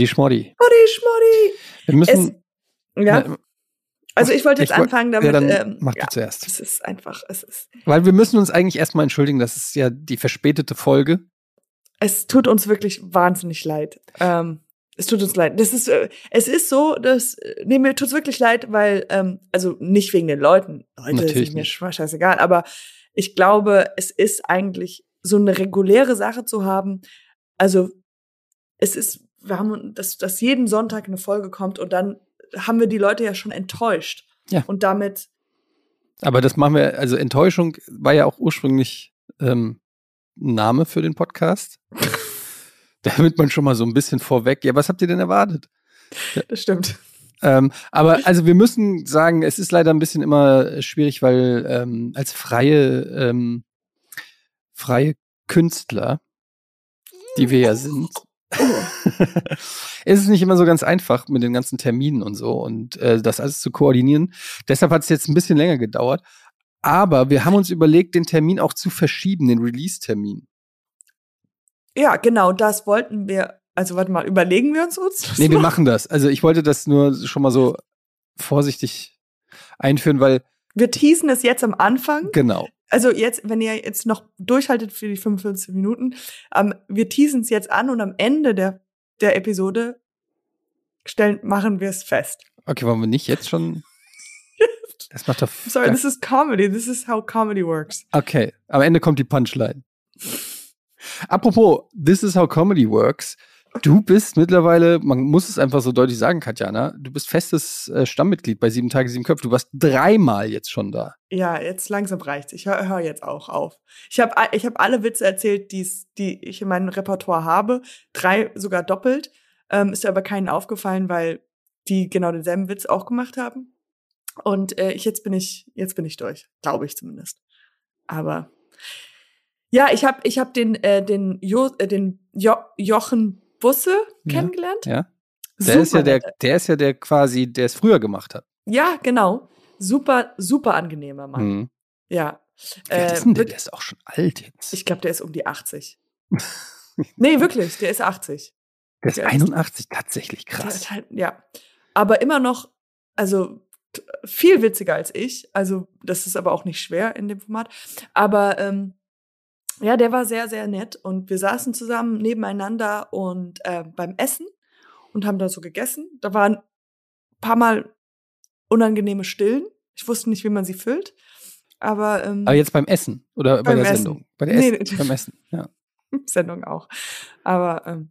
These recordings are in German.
Potti Schmoddi. Potti Schmoddi. Wir müssen. Es, ja. Also ich wollte jetzt Ich woll- anfangen damit. ja, dann ähm, mach du ja, zuerst. Es ist einfach, es ist, Weil wir müssen uns eigentlich erstmal entschuldigen, das ist ja die verspätete Folge. es tut uns wirklich wahnsinnig leid. Ähm, es tut uns leid. Das ist, äh, es ist so, dass, äh, nee, mir tut's wirklich leid, weil, ähm, also nicht wegen den Leuten. Leute Natürlich sind mir scheißegal, aber ich glaube, es ist eigentlich so eine reguläre Sache zu haben. Also, es ist, wir haben, dass, dass jeden Sonntag eine Folge kommt und dann haben wir die Leute ja schon enttäuscht. Ja. Und damit, Aber das machen wir, also Enttäuschung war ja auch ursprünglich ähm, Name für den Podcast. Damit man schon mal so ein bisschen vorweg, ja, was habt ihr denn erwartet? das stimmt. Ähm, aber also wir müssen sagen, es ist leider ein bisschen immer schwierig, weil ähm, als freie, ähm, freie Künstler, die wir ja sind, ist es nicht immer so ganz einfach mit den ganzen Terminen und so und äh, das alles zu koordinieren. Deshalb hat es jetzt ein bisschen länger gedauert. Aber wir haben uns überlegt, den Termin auch zu verschieben, den Release-Termin. Ja, genau, das wollten wir. Also, warte mal, überlegen wir uns uns? Nee, wir machen das. Also ich wollte das nur schon mal so vorsichtig einführen, weil Wir teasen es jetzt am Anfang. genau. Also jetzt, wenn ihr jetzt noch durchhaltet für die 45 Minuten, ähm, wir teasen es jetzt an und am Ende der, der Episode stellen, machen wir es fest. Okay, wollen wir nicht jetzt schon? Das macht doch. Sorry, gar- this is comedy. This is how comedy works. Okay, am Ende kommt die Punchline. Apropos, this is how comedy works. Du bist mittlerweile, man muss es einfach so deutlich sagen, Katjana, du bist festes äh, Stammmitglied bei Sieben Tage, Sieben Köpfe. Du warst dreimal jetzt schon da. Ja, jetzt langsam reicht's. Ich höre hör jetzt auch auf. Ich habe ich hab alle Witze erzählt, die's, die ich in meinem Repertoire habe. Drei sogar doppelt. Ähm, ist aber keinen aufgefallen, weil die genau denselben Witz auch gemacht haben. Und äh, ich, jetzt bin ich, jetzt bin ich durch. Glaube ich zumindest. Aber ja, ich habe ich hab den, äh, den, jo, äh, den jo Jochen Busse Ja, kennengelernt. Ja. Der ist ja Super der, der ist ja der quasi, der es früher gemacht hat. Ja, genau. Super, super angenehmer Mann. Mhm. Ja. Wie Äh, ist denn der? Der ist auch schon alt jetzt. Ich glaube, der ist um die 80. nee, wirklich, der ist 80. der ist der ist- 81, tatsächlich krass. halt, ja. Aber immer noch, also viel witziger als ich. Also, das ist aber auch nicht schwer in dem Format. Aber ähm, ja, der war sehr, sehr nett. Und wir saßen zusammen nebeneinander und äh, beim Essen und haben da so gegessen. Da waren ein paar Mal unangenehme Stillen. Ich wusste nicht, wie man sie füllt. Aber, ähm, Aber jetzt beim Essen oder bei der Essen. Sendung? Bei der Nee, Essen, beim Essen, ja. Sendung auch. Aber ähm,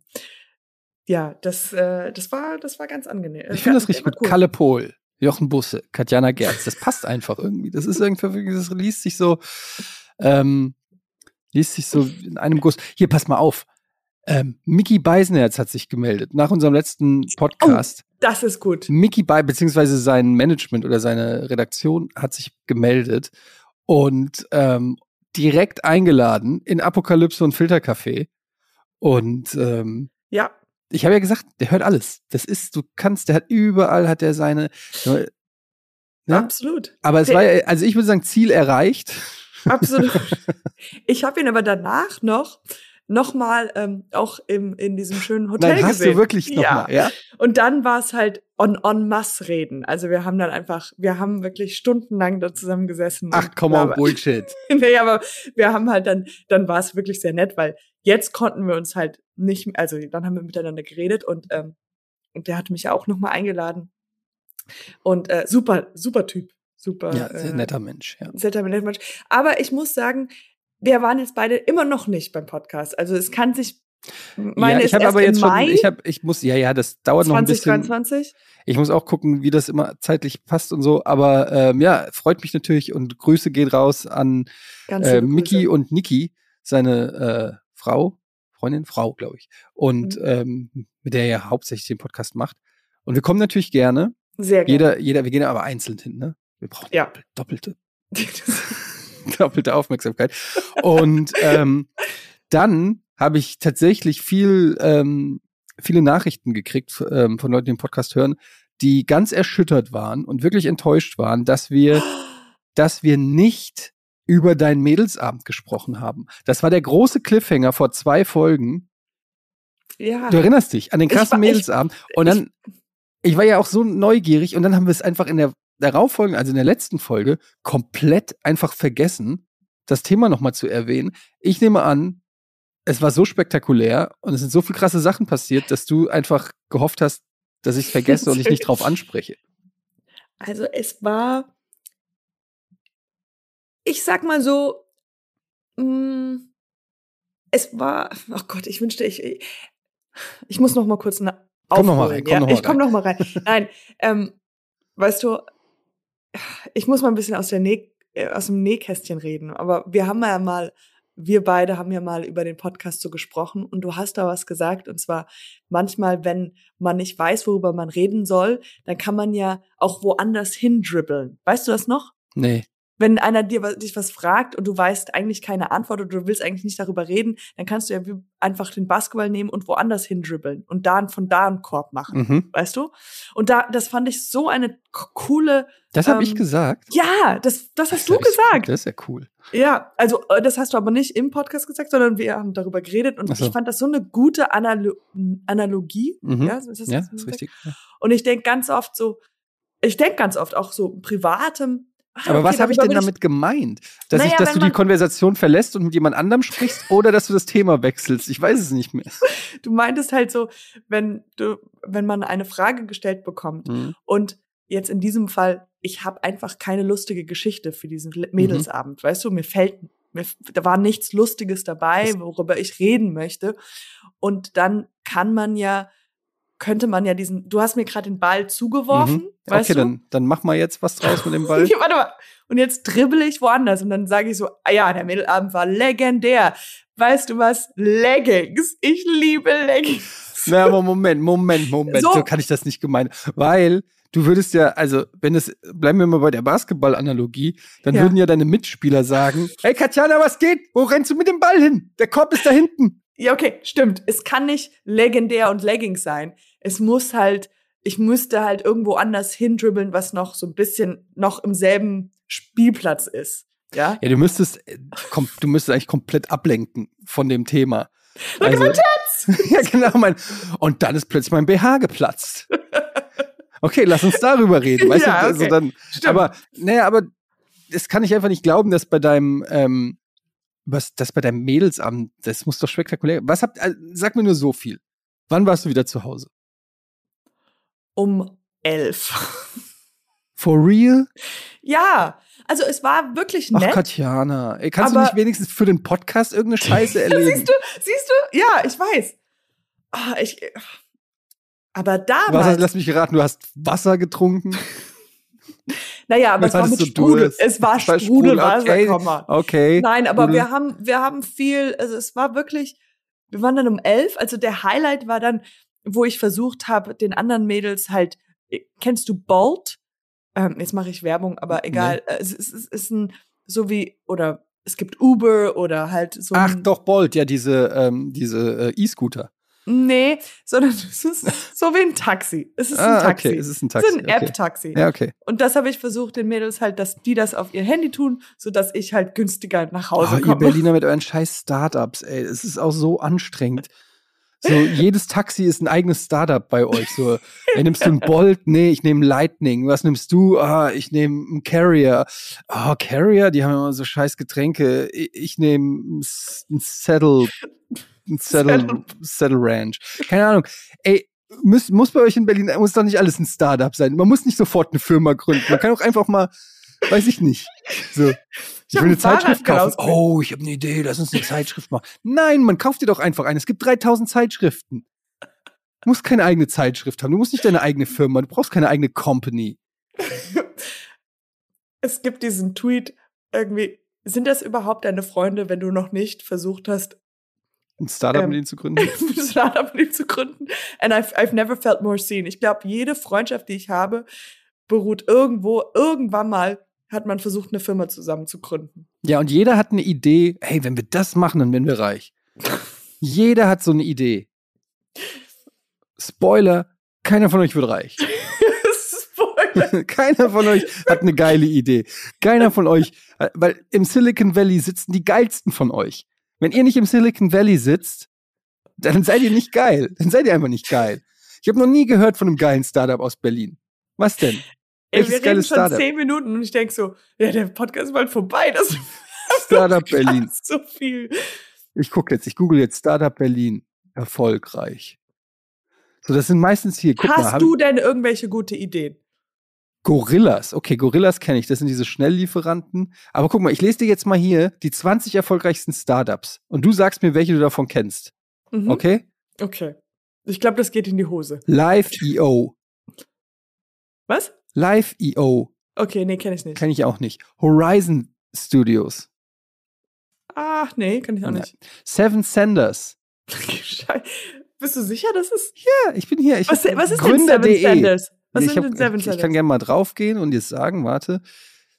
ja, das, äh, das war, das war ganz angenehm. Ich finde das richtig gut. Kalle Pohl, Jochen Busse, Katjana Gerz. Das passt einfach irgendwie. Das ist irgendwie, das liest sich so, ähm, liest sich so in einem Guss. Hier, pass mal auf. Ähm, Mickey Beisenherz hat sich gemeldet nach unserem letzten Podcast. Das ist gut. Mickey Bei, beziehungsweise sein Management oder seine Redaktion hat sich gemeldet und ähm, direkt eingeladen in Apokalypse und Filtercafé. Und ähm, Ja, ich habe ja gesagt, der hört alles. Das ist, du kannst, der hat überall hat er seine. Ne? absolut. Aber es Der- war ja, also ich würde sagen, Ziel erreicht. Absolut. ich habe ihn aber danach noch noch mal ähm, auch im, in diesem schönen Hotel Nein, hast gesehen. du wirklich noch ja. mal, ja? Und dann war es halt on on mass reden. Also wir haben dann einfach, wir haben wirklich stundenlang da zusammen gesessen. Ach, komm on, bla- Bullshit. nee, aber wir haben halt dann, dann war es wirklich sehr nett, weil jetzt konnten wir uns halt nicht, also dann haben wir miteinander geredet und, ähm, und der hat mich ja auch nochmal eingeladen. Und äh, super, super Typ. Super. Ja, sehr äh, netter Mensch, ja. Sehr netter Mensch. Aber ich muss sagen, wir waren jetzt beide immer noch nicht beim Podcast. Also es kann sich, meine ja, ich habe aber jetzt schon, ich habe, ich muss, ja, ja, das dauert noch ein bisschen. 2023. Ich muss auch gucken, wie das immer zeitlich passt und so. Aber ähm, ja, freut mich natürlich und Grüße geht raus an äh, Miki Grüße. und Niki, seine äh, Frau, Freundin, Frau, glaube ich. Und Mhm. ähm, mit der er hauptsächlich den Podcast macht. Und wir kommen natürlich gerne. Sehr gerne. Jeder, jeder, wir gehen aber einzeln hin, ne? Wir brauchen Ja. doppelte, doppelte Aufmerksamkeit. Und ähm, dann habe ich tatsächlich viel, ähm, viele Nachrichten gekriegt ähm, von Leuten, die den Podcast hören, die ganz erschüttert waren und wirklich enttäuscht waren, dass wir, dass wir nicht über deinen Mädelsabend gesprochen haben. Das war der große Cliffhanger vor zwei Folgen. Ja. Du erinnerst dich an den Ich krassen war- ich- Mädelsabend. Und dann, ich war ja auch so neugierig und dann haben wir es einfach in der darauffolgenden, also in der letzten Folge, komplett einfach vergessen, das Thema nochmal zu erwähnen. Ich nehme an, es war so spektakulär und es sind so viele krasse Sachen passiert, dass du einfach gehofft hast, dass ich es vergesse und ich nicht drauf anspreche. Also es war, ich sag mal so, mh, es war, oh Gott, ich wünschte, ich, ich muss noch mal kurz na, Komm noch mal aufholen, rein, komm ja? noch mal Ich komm noch mal rein. Nein, ähm, weißt du, ich muss mal ein bisschen aus, der Näh, äh, aus dem Nähkästchen reden, aber wir haben ja mal, wir beide haben ja mal über den Podcast so gesprochen und du hast da was gesagt und zwar manchmal, wenn man nicht weiß, worüber man reden soll, dann kann man ja auch woanders hindribbeln. Weißt du das noch? Nee. Wenn einer dir was- dich was fragt und du weißt eigentlich keine Antwort oder du willst eigentlich nicht darüber reden, dann kannst du ja einfach den Basketball nehmen und woanders hindribbeln und da von da einen Korb machen, Mhm. weißt du? Und da, das fand ich so eine coole, Das habe ich Ähm, gesagt. ja, das, das hast du ist ja- gesagt. Das ist ja cool. Ja, also äh, das hast du aber nicht im Podcast gesagt, sondern wir haben darüber geredet und so. ich fand das so eine gute Analo Analogie. Mhm. Ja, ist das, Ja, ist das ist richtig. Ja. Und ich denke ganz oft so, ich denke ganz oft auch so privatem. Ah, Aber okay, was habe ich denn damit gemeint? Dass, Naja, ich, dass du die Konversation verlässt und mit jemand anderem sprichst oder dass du das Thema wechselst? Ich weiß es nicht mehr. Du meintest halt so, wenn du, wenn man eine Frage gestellt bekommt Mhm. und jetzt in diesem Fall, ich habe einfach keine lustige Geschichte für diesen Le- Mädelsabend, weißt du, mir fällt, mir, da war nichts Lustiges dabei, worüber ich reden möchte. Und dann kann man ja, könnte man ja diesen, du hast mir gerade den Ball zugeworfen, Mhm. weißt Okay, du? dann, dann mach mal jetzt was draus mit dem Ball. Ja, warte mal. Und jetzt dribbel ich woanders und dann sage ich so, ah ja, der Mädelabend war legendär. Weißt du was? Leggings. Ich liebe Leggings. Na, aber Moment, Moment, Moment. So, So. kann ich das nicht gemeinen. Weil du würdest ja, also, wenn es, bleiben wir mal bei der Basketball-Analogie, dann Ja. würden ja deine Mitspieler sagen, hey Katjana, was geht? Wo rennst du mit dem Ball hin? Der Korb ist da hinten. Ja, okay, stimmt. Es kann nicht legendär und Leggings sein. Es muss halt, ich müsste halt irgendwo anders hindribbeln, was noch so ein bisschen noch im selben Spielplatz ist. Ja? Ja, du müsstest, äh, kom du müsstest eigentlich komplett ablenken von dem Thema. Look my ja, genau, mein. Und dann ist plötzlich mein BH geplatzt. Okay, lass uns darüber reden. Weißt Ja, du, also okay. dann, Stimmt. aber, naja, aber das kann ich einfach nicht glauben, dass bei deinem, ähm, was, das bei deinem Mädelsamt, das muss doch spektakulär. Was habt, äh, sag mir nur so viel. Wann warst du wieder zu Hause? Um elf. For real? ja, also es war wirklich Ach, nett. Katjana. Ey, kannst du nicht wenigstens für den Podcast irgendeine Scheiße erleben? Siehst du, siehst du? Ja, ich weiß. Ah, ich, aber damals, lass mich raten, du hast Wasser getrunken? naja, aber es war mit Sprudel. Es war Sprudelwasser, okay. komm mal. Okay. Nein, aber Sprudel. wir haben, wir haben viel, also es war wirklich, wir waren dann um elf, also der Highlight war dann, wo ich versucht habe, den anderen Mädels halt, kennst du Bolt? Ähm, jetzt mache ich Werbung, aber egal. Es, ist- es ist ein, so wie, oder es gibt Uber oder halt so Ach ein, doch, Bolt, ja, diese, ähm, diese äh, E-Scooter. Nee, sondern es ist so wie ein Taxi. Es ist ein Ah, Taxi. okay, es ist ein Es Taxi. ist ein okay. App-Taxi. Ja, okay. Und das habe ich versucht, den Mädels halt, dass die das auf ihr Handy tun, sodass ich halt günstiger nach Hause Oh, ihr komme. Berliner mit euren scheiß Startups, ey. Es ist auch so anstrengend. So, jedes Taxi ist ein eigenes Startup bei euch. So, ey, nimmst du ein Bolt? Nee, ich nehme Lightning. Was nimmst du? Ah, ich nehme einen Carrier. Ah, Carrier, die haben immer so scheiß Getränke. Ich, ich nehme ein Saddle, ein Saddle, Saddle. Saddle Ranch. Keine Ahnung. Ey, muss, muss bei euch in Berlin, muss doch nicht alles ein Startup sein. Man muss nicht sofort eine Firma gründen. Man kann auch einfach mal, weiß ich nicht. So. Ich, hab will ein eine Zeitschrift kaufen. Oh, ich habe eine Idee, lass uns eine Zeitschrift machen. Nein, man kauft dir doch einfach eine. Es gibt 3000 Zeitschriften. Du musst keine eigene Zeitschrift haben. Du musst nicht deine eigene Firma. Du brauchst keine eigene Company. Es gibt diesen Tweet irgendwie, sind das überhaupt deine Freunde, wenn du noch nicht versucht hast, Ein Startup Ähm. mit ihnen zu gründen. ein Startup mit ihm zu gründen? And I've, I've never felt more seen. Ich glaube, jede Freundschaft, die ich habe, beruht irgendwo, irgendwann mal hat man versucht, eine Firma zusammen zu gründen. Ja, und jeder hat eine Idee. Hey, wenn wir das machen, dann werden wir reich. Jeder hat so eine Idee. Spoiler, keiner von euch wird reich. Spoiler. Keiner von euch hat eine geile Idee. Keiner von euch, weil im Silicon Valley sitzen die geilsten von euch. Wenn ihr nicht im Silicon Valley sitzt, Dann seid ihr nicht geil. Dann seid ihr einfach nicht geil. Ich habe noch nie gehört von einem geilen Startup aus Berlin. Was denn? Ey, wir reden schon Startup? zehn Minuten und ich denk so, ja, der Podcast ist bald vorbei. Das Startup Berlin. So viel. Ich gucke jetzt, ich google jetzt Startup Berlin. Erfolgreich. So, das sind meistens hier. Guck Hast mal, du denn irgendwelche gute Ideen? Gorillas. Okay, Gorillas kenne ich. Das sind diese Schnelllieferanten. Aber guck mal, ich lese dir jetzt mal hier die 20 erfolgreichsten Startups. Und du sagst mir, welche du davon kennst. Mhm. Okay? Okay. Ich glaube, das geht in die Hose. Live.io. Was? Live.io. Okay, nee, kenne ich nicht. Kenne ich auch nicht. Horizon Studios. Ach, nee, kann ich auch nicht. Seven Senders. Bist du sicher, dass es? Ja, ich bin hier. Ich was, was ist denn Seven Senders? Was ich sind denn Seven Senders? Ich kann gerne mal draufgehen und dir sagen, warte.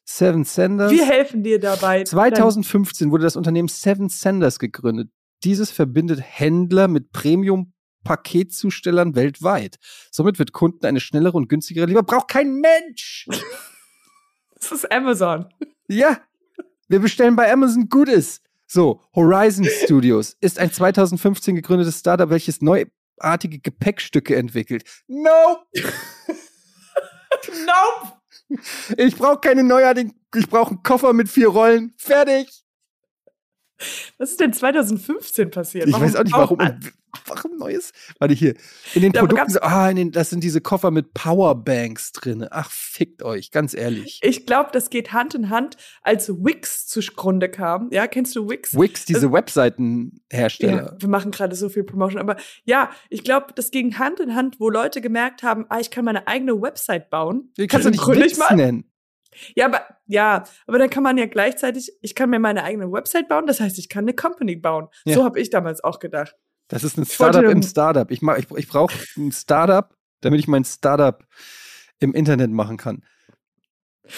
Seven Senders. Wir helfen dir dabei. 2015 wurde das Unternehmen Seven Senders gegründet. Dieses verbindet Händler mit Premium-Paketzustellern weltweit. Somit wird Kunden eine schnellere und günstigere Liefer. Braucht kein Mensch! das ist Amazon. Ja, wir bestellen bei Amazon Gutes. So, Horizon Studios ist ein 2015 gegründetes Startup, welches neuartige Gepäckstücke entwickelt. Nope! nope! Ich brauche keine neuartigen, ich brauche einen Koffer mit vier Rollen. Fertig! Was ist denn 2015 passiert? Ich warum weiß auch nicht, warum. Warum Neues? Warte hier. In den da Produkten, ah, in den, das sind diese Koffer mit Powerbanks drin. Ach, fickt euch, ganz ehrlich. Ich glaube, das geht Hand in Hand, als Wix zugrunde kam. Ja, kennst du Wix? Wix, diese also, Webseitenhersteller. Ja, wir machen gerade so viel Promotion, aber ja, ich glaube, das ging Hand in Hand, wo Leute gemerkt haben, ah, ich kann meine eigene Website bauen. Wie kannst du nicht Wix nennen? Ja, aber ja, aber dann kann man ja gleichzeitig, ich kann mir meine eigene Website bauen, das heißt, ich kann eine Company bauen. Ja. So habe ich damals auch gedacht. Das ist ein Startup im Startup. Ich, ich, ich brauche ein Startup, damit ich mein Startup im Internet machen kann.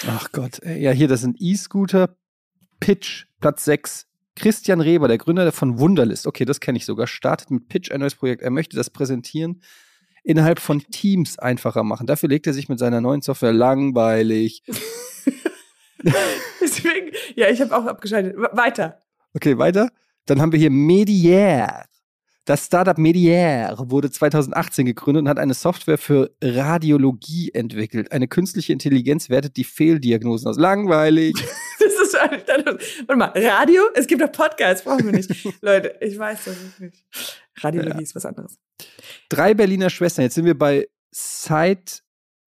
Ach Gott, ja, hier, das sind E-Scooter, Pitch, Platz 6. Christian Reber, der Gründer von Wunderlist, okay, das kenne ich sogar, startet mit Pitch ein neues Projekt. Er möchte das präsentieren innerhalb von Teams einfacher machen. Dafür legt er sich mit seiner neuen Software langweilig. Deswegen, ja, ich habe auch abgeschaltet. Weiter. Okay, weiter. Dann haben wir hier Mediaire. Das Startup Mediaire wurde 2018 gegründet und hat eine Software für Radiologie entwickelt. Eine künstliche Intelligenz wertet die Fehldiagnosen aus. Langweilig. das ist Warte mal, Radio? Es gibt doch Podcasts, brauchen wir nicht. Leute, ich weiß das nicht. Radiologie ja. ist was anderes. Drei Berliner Schwestern. Jetzt sind wir bei Seit,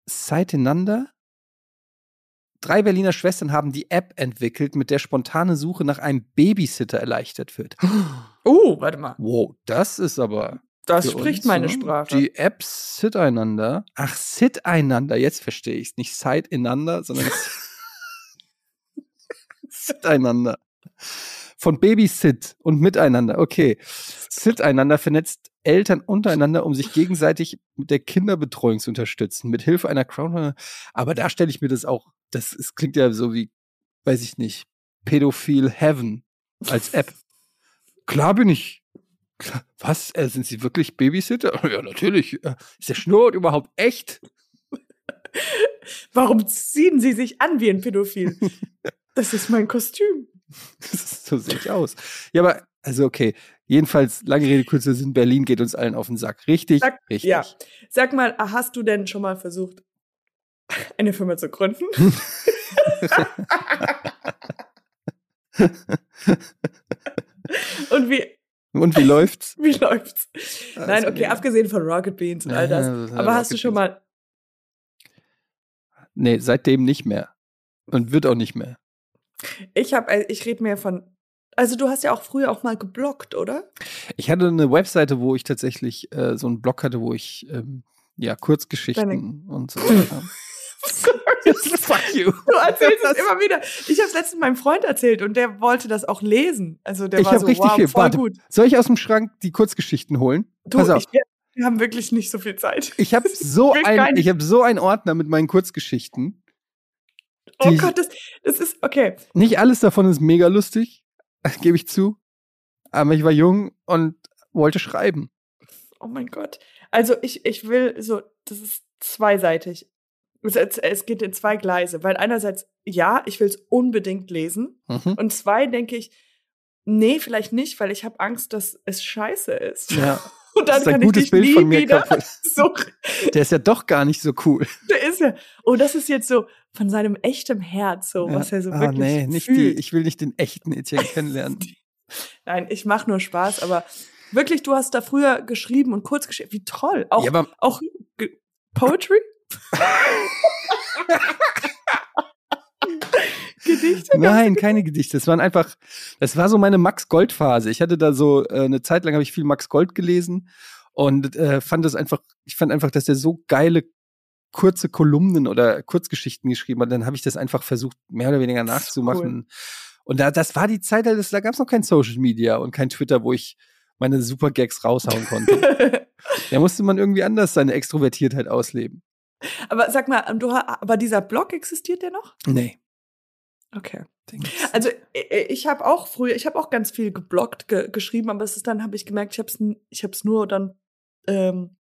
Seiteinander. Drei Berliner Schwestern haben die App entwickelt, mit der spontane Suche nach einem Babysitter erleichtert wird. Oh, warte mal. Wow, das ist aber. Das spricht uns, meine ne? Sprache. Die App Siteinander. Ach, Siteinander, jetzt verstehe ich es. Nicht Siteinander, sondern Siteinander. Von Babysit und miteinander. Okay. Siteinander vernetzt Eltern untereinander, um sich gegenseitig mit der Kinderbetreuung zu unterstützen, mit Hilfe einer Crowdfunding. Aber da stelle ich mir das auch, das ist, klingt ja so wie, weiß ich nicht, Pädophil Heaven als App. Klar bin ich. Was? Äh, sind Sie wirklich Babysitter? Ja, natürlich. Äh, ist der Schnurrt überhaupt echt? Warum ziehen Sie sich an wie ein Pädophil? Das ist mein Kostüm. so sehe ich aus. Ja, aber, also okay. Jedenfalls, lange Rede, kurzer Sinn, Berlin geht uns allen auf den Sack. Richtig? Sag, richtig. Ja. Sag mal, hast du denn schon mal versucht, eine Firma zu gründen? Und wie. Und wie läuft's? Wie läuft's? Also, Nein, okay, ja. abgesehen von Rocket Beans und all das. Ja, aber hast du schon mal. Nee, seitdem nicht mehr. Und wird auch nicht mehr. Ich habe, äh, ich rede mehr von. Also du hast ja auch früher auch mal geblockt, oder? Ich hatte eine Webseite, wo ich tatsächlich äh, so einen Blog hatte, wo ich ähm, ja Kurzgeschichten Deine und so. Fuck you. Du erzählst es immer wieder. Ich habe es letztens meinem Freund erzählt und der wollte das auch lesen. Also der ich war so, richtig wow, viel. voll Warte, gut. Soll ich aus dem Schrank die Kurzgeschichten holen? Du, Pass auf. Ich, wir haben wirklich nicht so viel Zeit. Ich habe so ein, ich habe so einen Ordner mit meinen Kurzgeschichten. Oh Gott, das, das ist okay. Nicht alles davon ist mega lustig, gebe ich zu. Aber ich war jung und wollte schreiben. Oh mein Gott. Also ich, ich will so, das ist zweiseitig es geht in zwei Gleise, weil einerseits, ja, ich will es unbedingt lesen. Mhm. Und zwei, denke ich, Nee, vielleicht nicht, weil ich habe Angst, dass es scheiße ist. Ja. Und dann Das ist ein kann gutes ich dich Bild nie von mir wieder kaputt. so Der ist ja doch gar nicht so cool. Der ist ja. Oh, das ist jetzt so von seinem echtem Herz, so, Ja. was er so ah, wirklich nee, nicht die. fühlt. Ich will nicht den echten Etienne kennenlernen. Nein, ich mache nur Spaß, aber wirklich, du hast da früher geschrieben und kurz geschrieben. Wie toll. Auch, ja, aber auch Poetry? Gedichte? Nein, keine Gedichte. Es waren einfach, das war so meine Max Gold Phase. Ich hatte da so äh, eine Zeit lang habe ich viel Max Gold gelesen und äh, fand das einfach, ich fand einfach, dass er so geile kurze Kolumnen oder Kurzgeschichten geschrieben hat. Dann habe ich das einfach versucht, mehr oder weniger nachzumachen. Und da, das war die Zeit, da da gab es noch kein Social Media und kein Twitter, wo ich meine Super Gags raushauen konnte. da musste man irgendwie anders seine Extrovertiertheit ausleben. aber sag mal, du, aber dieser Blog existiert der noch? Nee. Okay. Also ich habe auch früher, ich habe auch ganz viel gebloggt, ge geschrieben, aber es ist dann habe ich gemerkt, ich habe es ich nur dann ähm,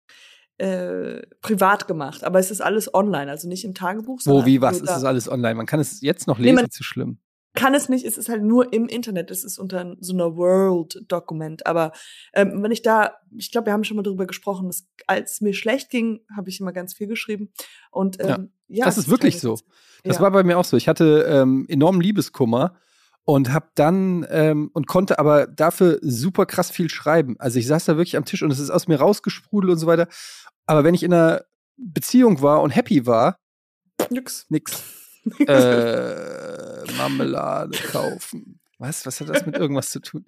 äh, privat gemacht, aber es ist alles online, also nicht im Tagebuch. Wo, wie, was? Ist da. das alles online? Man kann es jetzt noch Nee, lesen, ist zu schlimm. kann es nicht, es ist halt nur im Internet, es ist unter so einer World-Dokument. Aber ähm, wenn ich da, ich glaube, wir haben schon mal drüber gesprochen, dass, als mir schlecht ging, habe ich immer ganz viel geschrieben. Und ähm, ja, Das es ist wirklich so. Das ja. war bei mir auch so. Ich hatte ähm, enormen Liebeskummer und habe dann ähm, und konnte aber dafür super krass viel schreiben. Also ich saß da wirklich am Tisch und es ist aus mir rausgesprudelt und so weiter. Aber wenn ich in einer Beziehung war und happy war, nix. nix. Äh, Marmelade kaufen. Was? Was hat das mit irgendwas zu tun?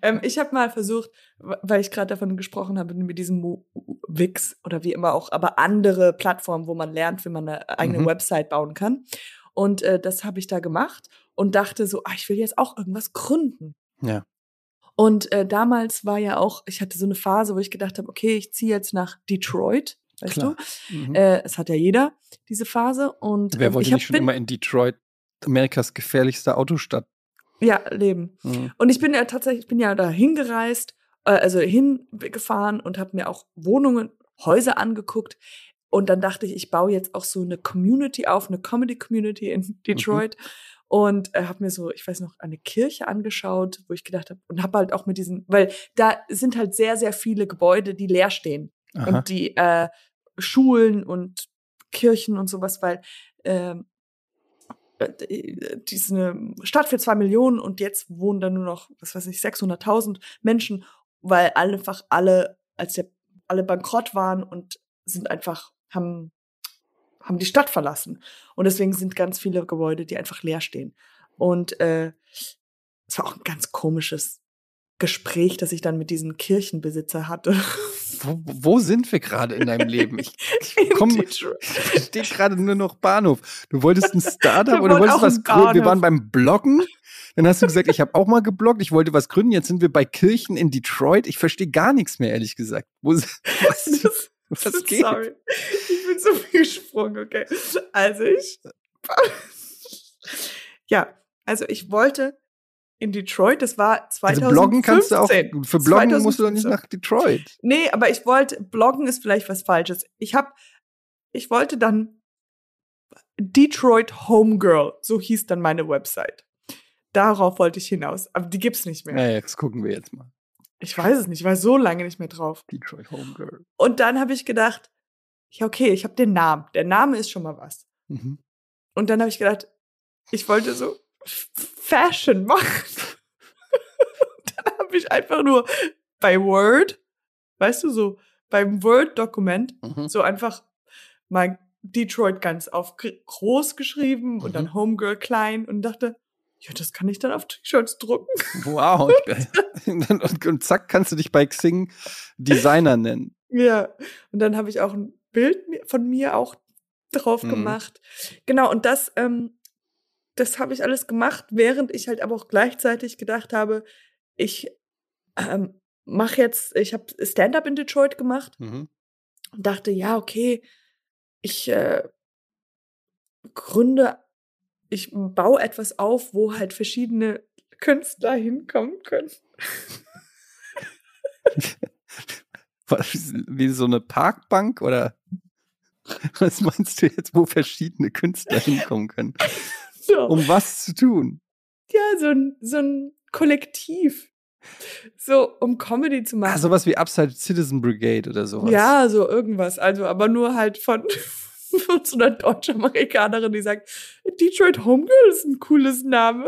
Ähm, ich habe mal versucht, weil ich gerade davon gesprochen habe, mit diesem Mo- Wix oder wie immer auch, aber andere Plattformen, wo man lernt, wie man eine eigene Mhm. Website bauen kann. Und äh, das habe ich da gemacht und dachte so, ah, ich will jetzt auch irgendwas gründen. Ja. Und äh, damals war ja auch, ich hatte so eine Phase, wo ich gedacht habe, okay, ich ziehe jetzt nach Detroit, weißt Klar. du? Mhm. Äh, es hat ja jeder diese Phase. Und Wer ähm, wollte ich hab, nicht schon bin, immer in Detroit, Amerikas gefährlichste Autostadt? ja leben. Mhm. Und ich bin ja tatsächlich, ich bin ja da hingereist, äh, also hingefahren und habe mir auch Wohnungen, Häuser angeguckt. Und dann dachte ich, ich baue jetzt auch so eine Community auf, eine Comedy-Community in Detroit. Und äh, habe mir so, ich weiß noch, eine Kirche angeschaut, wo ich gedacht habe, und habe halt auch mit diesen, weil da sind halt sehr, sehr viele Gebäude, die leer stehen. Aha. Und die äh, Schulen und Kirchen und sowas, weil ähm, äh, die ist eine Stadt für zwei Millionen und jetzt wohnen da nur noch, was weiß ich, 600.000 Menschen, weil einfach alle, als der, alle bankrott waren und sind einfach, haben, haben die Stadt verlassen. Und deswegen sind ganz viele Gebäude, die einfach leer stehen. Und äh, es war auch ein ganz komisches Gespräch, das ich dann mit diesem Kirchenbesitzer hatte. Wo, wo sind wir gerade in deinem Leben? Ich, ich In komm, Detroit. ich stehe gerade nur noch Bahnhof. Du wolltest ein Startup oder wolltest was gründen? Wir waren beim Bloggen. Dann hast du gesagt, ich habe auch mal gebloggt, ich wollte was gründen. Jetzt sind wir bei Kirchen in Detroit. Ich verstehe gar nichts mehr, ehrlich gesagt. Wo, was, Das, was geht? Sorry. Ich bin so viel gesprungen, okay. Also ich. ja, also ich wollte in Detroit, das war 2015. Also bloggen kannst du auch. Für Bloggen musst du doch nicht 2015. nach Detroit. Nee, aber ich wollte, bloggen ist vielleicht was Falsches. Ich hab, ich wollte dann Detroit Homegirl, so hieß dann meine Website. Darauf wollte ich hinaus, aber die gibt's nicht mehr. Naja, das gucken wir jetzt mal. Ich weiß es nicht, ich war so lange nicht mehr drauf. Detroit Homegirl. Und dann habe ich gedacht, ja, okay, ich habe den Namen. Der Name ist schon mal was. Mhm. Und dann habe ich gedacht, ich wollte so Fashion machen. Und dann habe ich einfach nur bei Word, weißt du, so beim Word-Dokument, Mhm. so einfach mal Detroit ganz auf gr- groß geschrieben und Mhm. dann Homegirl klein und dachte, ja, das kann ich dann auf T-Shirts drucken. Wow. und, und, und zack, kannst du dich bei Xing Designer nennen. Ja, und dann habe ich auch ein Bild von mir auch drauf Mhm. gemacht. Genau, und das, ähm, das habe ich alles gemacht, während ich halt aber auch gleichzeitig gedacht habe, ich ähm, mache jetzt, ich habe Stand-up in Detroit gemacht Mhm. und dachte, ja, okay, ich äh, gründe, ich baue etwas auf, wo halt verschiedene Künstler hinkommen können. Was, wie so eine Parkbank oder was meinst du jetzt, wo verschiedene Künstler hinkommen können? So. Um was zu tun? Ja, so ein, so ein Kollektiv. So, um Comedy zu machen. Ah, sowas wie Upside Citizen Brigade oder sowas. Ja, so irgendwas. Also, aber nur halt von, von so einer Deutsch-Amerikanerin, die sagt, Detroit Homegirl ist ein cooles Name.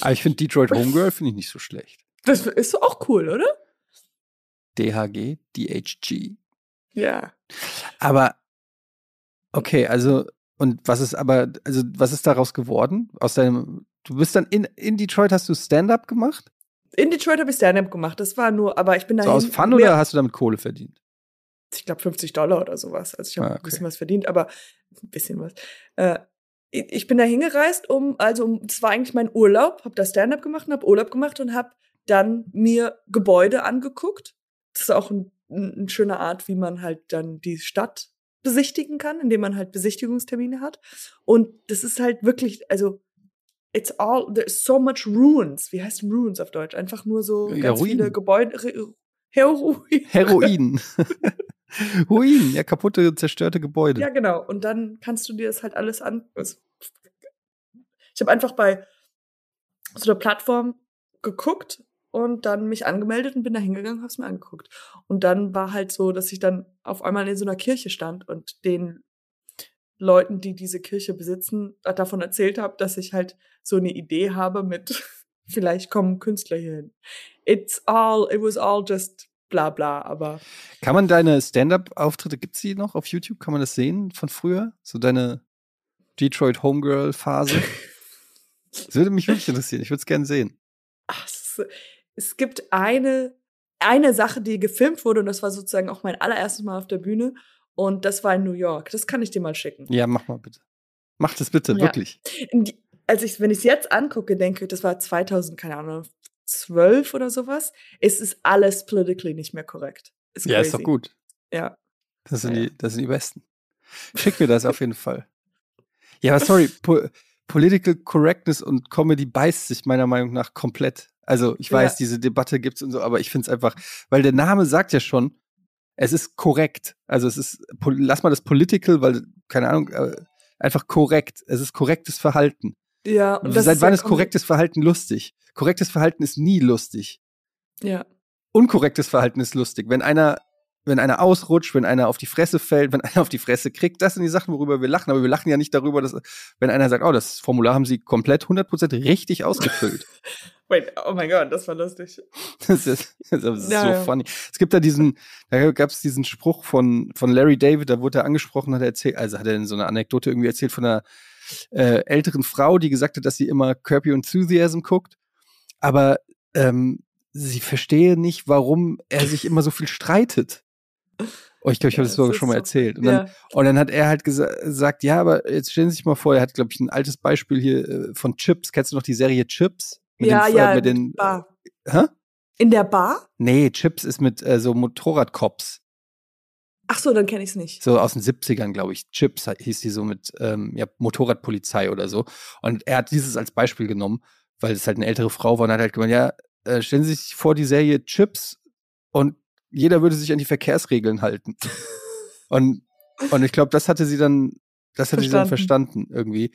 Aber ich finde Detroit Homegirl finde ich nicht so schlecht. Das ist auch cool, oder? DHG, DHG. Ja. Aber okay, also und was ist aber, also was ist daraus geworden? Aus deinem, du bist dann in, in Detroit, hast du Stand-up gemacht? In Detroit habe ich Stand-up gemacht. Das war nur, aber ich bin da. So aus Fun oder hast du damit Kohle verdient? Ich glaube 50 Dollar oder sowas. Also ich habe Ah, okay. ein bisschen was verdient, aber ein bisschen was. Äh, ich bin da hingereist, um, also um, das war eigentlich mein Urlaub, habe da Stand-up gemacht und habe Urlaub gemacht und habe dann mir Gebäude angeguckt. Das ist auch ein, ein, eine schöne Art, wie man halt dann die Stadt besichtigen kann, indem man halt Besichtigungstermine hat. Und das ist halt wirklich, also it's all, there's so much ruins. Wie heißt Ruins auf Deutsch? Einfach nur so Ja, ganz Ruinen. viele Gebäude. Heroin. Heroin. Ruinen, ja, kaputte, zerstörte Gebäude. Ja, genau. Und dann kannst du dir das halt alles an. also, Ich habe einfach bei so einer Plattform geguckt und dann mich angemeldet und bin da hingegangen, hab's mir angeguckt. Und dann war halt so, dass ich dann auf einmal in so einer Kirche stand und den Leuten, die diese Kirche besitzen, davon erzählt habe, dass ich halt so eine Idee habe mit, vielleicht kommen Künstler hier hin. It's all, it was all just bla bla, aber Kann man deine Stand-up-Auftritte, gibt's die noch auf YouTube? Kann man das sehen von früher? So deine Detroit Homegirl-Phase? Das würde mich wirklich interessieren. Ich würde es gerne sehen. Ach, es, es gibt eine, eine Sache, die gefilmt wurde und das war sozusagen auch mein allererstes Mal auf der Bühne und das war in New York. Das kann ich dir mal schicken. Ja, mach mal bitte. Mach das bitte, Ja. wirklich. Als ich, wenn ich es jetzt angucke, denke ich, das war 2000, keine Ahnung, 12 oder sowas. Es ist alles politically nicht mehr korrekt. Ist Ja, ist doch gut. Ja. Das sind, Ja. die, das sind die Besten. Schick mir das auf jeden Fall. Ja, aber sorry, po Political Correctness und Comedy beißt sich meiner Meinung nach komplett. Also ich weiß, Ja. diese Debatte gibt's und so, aber ich finde es einfach, weil der Name sagt ja schon, es ist korrekt. Also es ist, lass mal das Political, weil, keine Ahnung, äh, einfach korrekt. Es ist korrektes Verhalten. Ja, und das Seit ist wann ist korrektes Verhalten lustig? Korrektes Verhalten ist nie lustig. Ja. unkorrektes Verhalten ist lustig. Wenn einer, wenn einer ausrutscht, wenn einer auf die Fresse fällt, wenn einer auf die Fresse kriegt, das sind die Sachen, worüber wir lachen. Aber wir lachen ja nicht darüber, dass, wenn einer sagt, oh, das Formular haben sie komplett 100% richtig ausgefüllt. Wait, oh mein Gott, das war lustig. das ist, das ist Ja, so funny. Es gibt da diesen, da gab es diesen Spruch von, von Larry David, da wurde er angesprochen, hat er erzählt, also hat er in so eine Anekdote irgendwie erzählt von einer äh, älteren Frau, die gesagt hat, dass sie immer Curb Your Enthusiasm guckt, aber ähm, sie verstehe nicht, warum er sich immer so viel streitet. Oh, ich glaube, ich Ja, habe das sogar schon mal so- erzählt. Und dann, Ja. und dann hat er halt gesa gesagt, ja, aber jetzt stellen Sie sich mal vor, er hat, glaube ich, ein altes Beispiel hier äh, von Chips. Kennst du noch die Serie Chips? Mit ja, den, äh, ja, mit den, Bar. hä? In der Bar? Nee, Chips ist mit äh, so Motorradcops. Ach so, dann kenne ich es nicht. So aus den 70ern, glaube ich. Chips hieß die so mit ähm, ja, Motorradpolizei oder so. Und er hat dieses als Beispiel genommen, weil es halt eine ältere Frau war und hat halt gemeint, ja, äh, stellen Sie sich vor die Serie Chips und jeder würde sich an die Verkehrsregeln halten. und, und ich glaube, das hatte sie dann, das hatte sie dann verstanden irgendwie.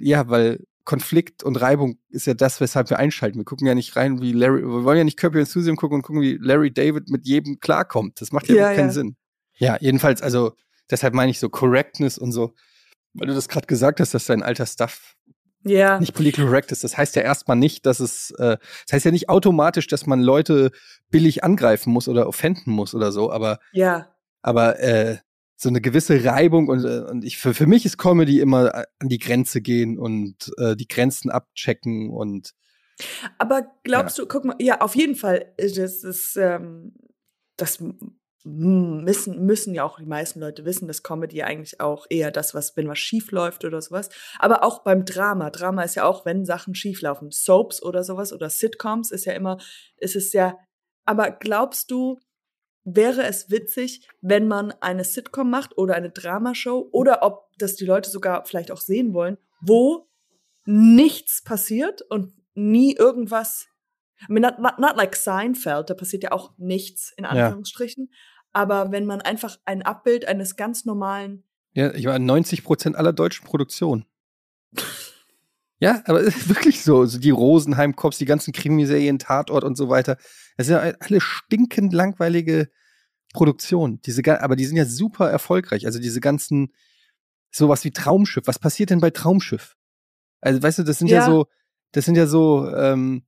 Ja, weil Konflikt und Reibung ist ja das, weshalb wir einschalten. Wir gucken ja nicht rein, wie Larry, wir wollen ja nicht Curb Your Enthusiasm gucken und gucken, wie Larry David mit jedem klarkommt. Das macht ja, Ja, keinen ja. Sinn. Ja, jedenfalls, also deshalb meine ich so Correctness und so, weil du das gerade gesagt hast, dass dein alter Stuff Ja. nicht political correct ist. Das heißt ja erstmal nicht, dass es, äh, das heißt ja nicht automatisch, dass man Leute billig angreifen muss oder offenden muss oder so, aber, Ja. aber äh, so eine gewisse Reibung und, äh, und ich für, für mich ist Comedy immer äh, an die Grenze gehen und äh, die Grenzen abchecken und Aber glaubst du, guck mal, ja, auf jeden Fall, ist es ist, ähm, das müssen, müssen ja auch die meisten Leute wissen, dass Comedy eigentlich auch eher das, was, wenn was schief läuft oder sowas. Aber auch beim Drama. Drama ist ja auch, wenn Sachen schief laufen. Soaps oder sowas oder Sitcoms ist ja immer, ist es ja, aber glaubst du, wäre es witzig, wenn man eine Sitcom macht oder eine Dramashow oder ob das die Leute sogar vielleicht auch sehen wollen, wo nichts passiert und nie irgendwas. I mean, not, not, not like Seinfeld, da passiert ja auch nichts in Ja. Anführungsstrichen. Aber wenn man einfach ein Abbild eines ganz normalen, ja, ich war 90 Prozent aller deutschen Produktionen. Ja, aber es ist wirklich so. so die Rosenheim-Cops, die ganzen Krimiserien, Tatort und so weiter. Das sind ja alle stinkend langweilige Produktionen. Diese, aber die sind ja super erfolgreich. Also diese ganzen, sowas wie Traumschiff. Was passiert denn bei Traumschiff? Also, weißt du, das sind ja, ja so, das sind ja so, ähm,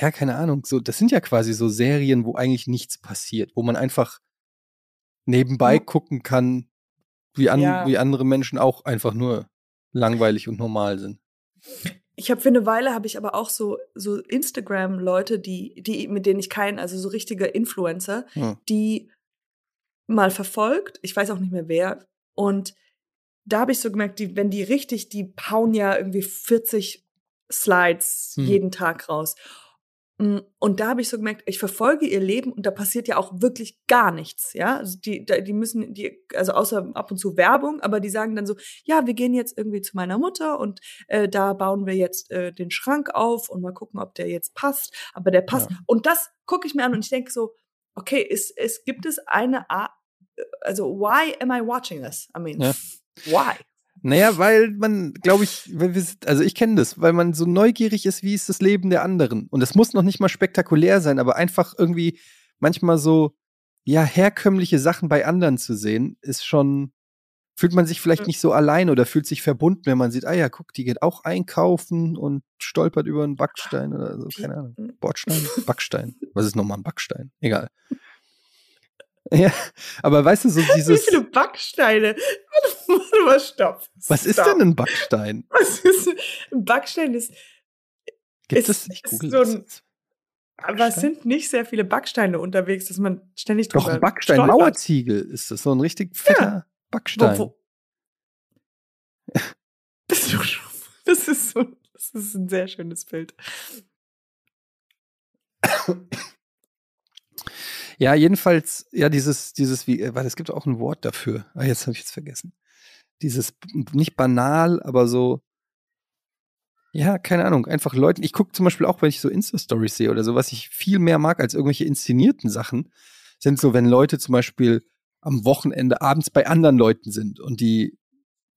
ja, keine Ahnung, so, das sind ja quasi so Serien, wo eigentlich nichts passiert, wo man einfach nebenbei mhm. gucken kann, wie, an, ja. wie andere Menschen auch einfach nur langweilig und normal sind. Ich habe für eine Weile habe ich aber auch so so Instagram Leute, die die mit denen ich keinen, also so richtige Influencer, hm. die mal verfolgt. Ich weiß auch nicht mehr wer und da habe ich so gemerkt, die wenn die richtig, die hauen ja irgendwie 40 Slides hm. jeden Tag raus. Mm, und da habe ich so gemerkt, ich verfolge ihr Leben und da passiert ja auch wirklich gar nichts, ja. Also die, die müssen, die, also außer ab und zu Werbung, aber die sagen dann so, ja, wir gehen jetzt irgendwie zu meiner Mutter und äh, da bauen wir jetzt äh, den Schrank auf und mal gucken, ob der jetzt passt. Aber der passt. Ja. Und das gucke ich mir an und ich denke so, okay, es, es gibt es eine Art, also why am I watching this? I mean, ja. why? Naja, weil man, glaube ich, also ich kenne das, weil man so neugierig ist, wie ist das Leben der anderen. Und es muss noch nicht mal spektakulär sein, aber einfach irgendwie manchmal so, ja, herkömmliche Sachen bei anderen zu sehen, ist schon, fühlt man sich vielleicht nicht so allein oder fühlt sich verbunden, wenn man sieht, ah ja, guck, die geht auch einkaufen und stolpert über einen Backstein oder so, keine Ahnung. Bordstein? Backstein. Was ist nochmal ein Backstein? Egal. Ja, aber weißt du, so dieses. Wie viele Backsteine? Warte mal, stopp. Was ist denn ein Backstein? Was ist ein Backstein? Ist, Gibt es? Ich google so ein, aber es sind nicht sehr viele Backsteine unterwegs, dass man ständig drüber Doch, ein Backstein, stolpert. Mauerziegel ist das, so ein richtig fetter ja. Backstein. Wo, wo? Das, ist das, ist so, das ist ein sehr schönes Bild. Ja, jedenfalls, ja, dieses, dieses, wie, äh, weil es gibt auch ein Wort dafür. Ah, jetzt habe ich es vergessen. Dieses, nicht banal, aber so, ja, keine Ahnung, einfach Leuten. Ich gucke zum Beispiel auch, wenn ich so Insta-Stories sehe oder so, was ich viel mehr mag als irgendwelche inszenierten Sachen, sind so, wenn Leute zum Beispiel am Wochenende abends bei anderen Leuten sind und die,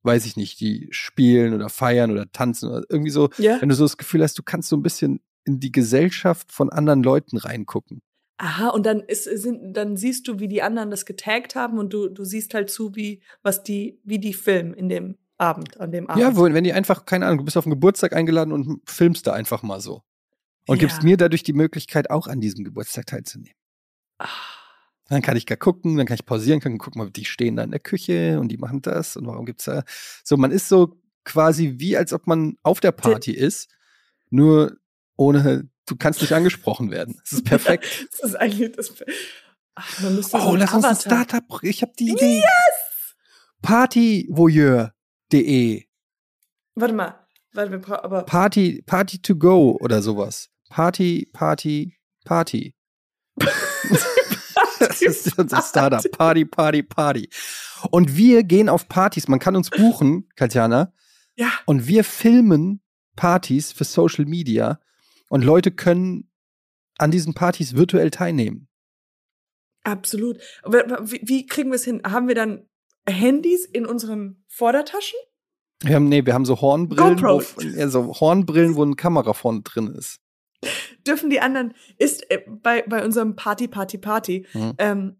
weiß ich nicht, die spielen oder feiern oder tanzen oder irgendwie so, ja. wenn du so das Gefühl hast, du kannst so ein bisschen in die Gesellschaft von anderen Leuten reingucken. Aha, und dann ist, sind, dann siehst du, wie die anderen das getaggt haben und du, du siehst halt zu, wie, was die, wie die filmen in dem Abend, an dem Abend. Ja, wo, wenn die einfach, keine Ahnung, du bist auf einen Geburtstag eingeladen und filmst da einfach mal so. Und ja. gibst mir dadurch die Möglichkeit, auch an diesem Geburtstag teilzunehmen. Ach. Dann kann ich gar gucken, dann kann ich pausieren, kann gucken, die stehen da in der Küche und die machen das und warum gibt's da. So, man ist so quasi wie, als ob man auf der Party ist, nur ohne du kannst nicht angesprochen werden. Das ist perfekt. das ist eigentlich das. Ach, man müsste oh, so lass Avatar. uns ein Startup. Ich habe die Idee. Yes! Partyvoyeur.de. Warte mal. Warte, wir aber Party, Party to go oder sowas. Party, Party, Party. das ist unser Startup. Party, Party, Party. Und wir gehen auf Partys. Man kann uns buchen, Katjana. Ja. Und wir filmen Partys für Social Media und Leute können an diesen Partys virtuell teilnehmen. Absolut. Wie, wie kriegen wir es hin? Haben wir dann Handys in unseren Vordertaschen? Wir haben, nee, wir haben so Hornbrillen, wo, ja, so Hornbrillen, wo eine Kamera vorne drin ist. Dürfen die anderen, ist äh, bei, bei unserem Party, Party, Party, mhm. ähm,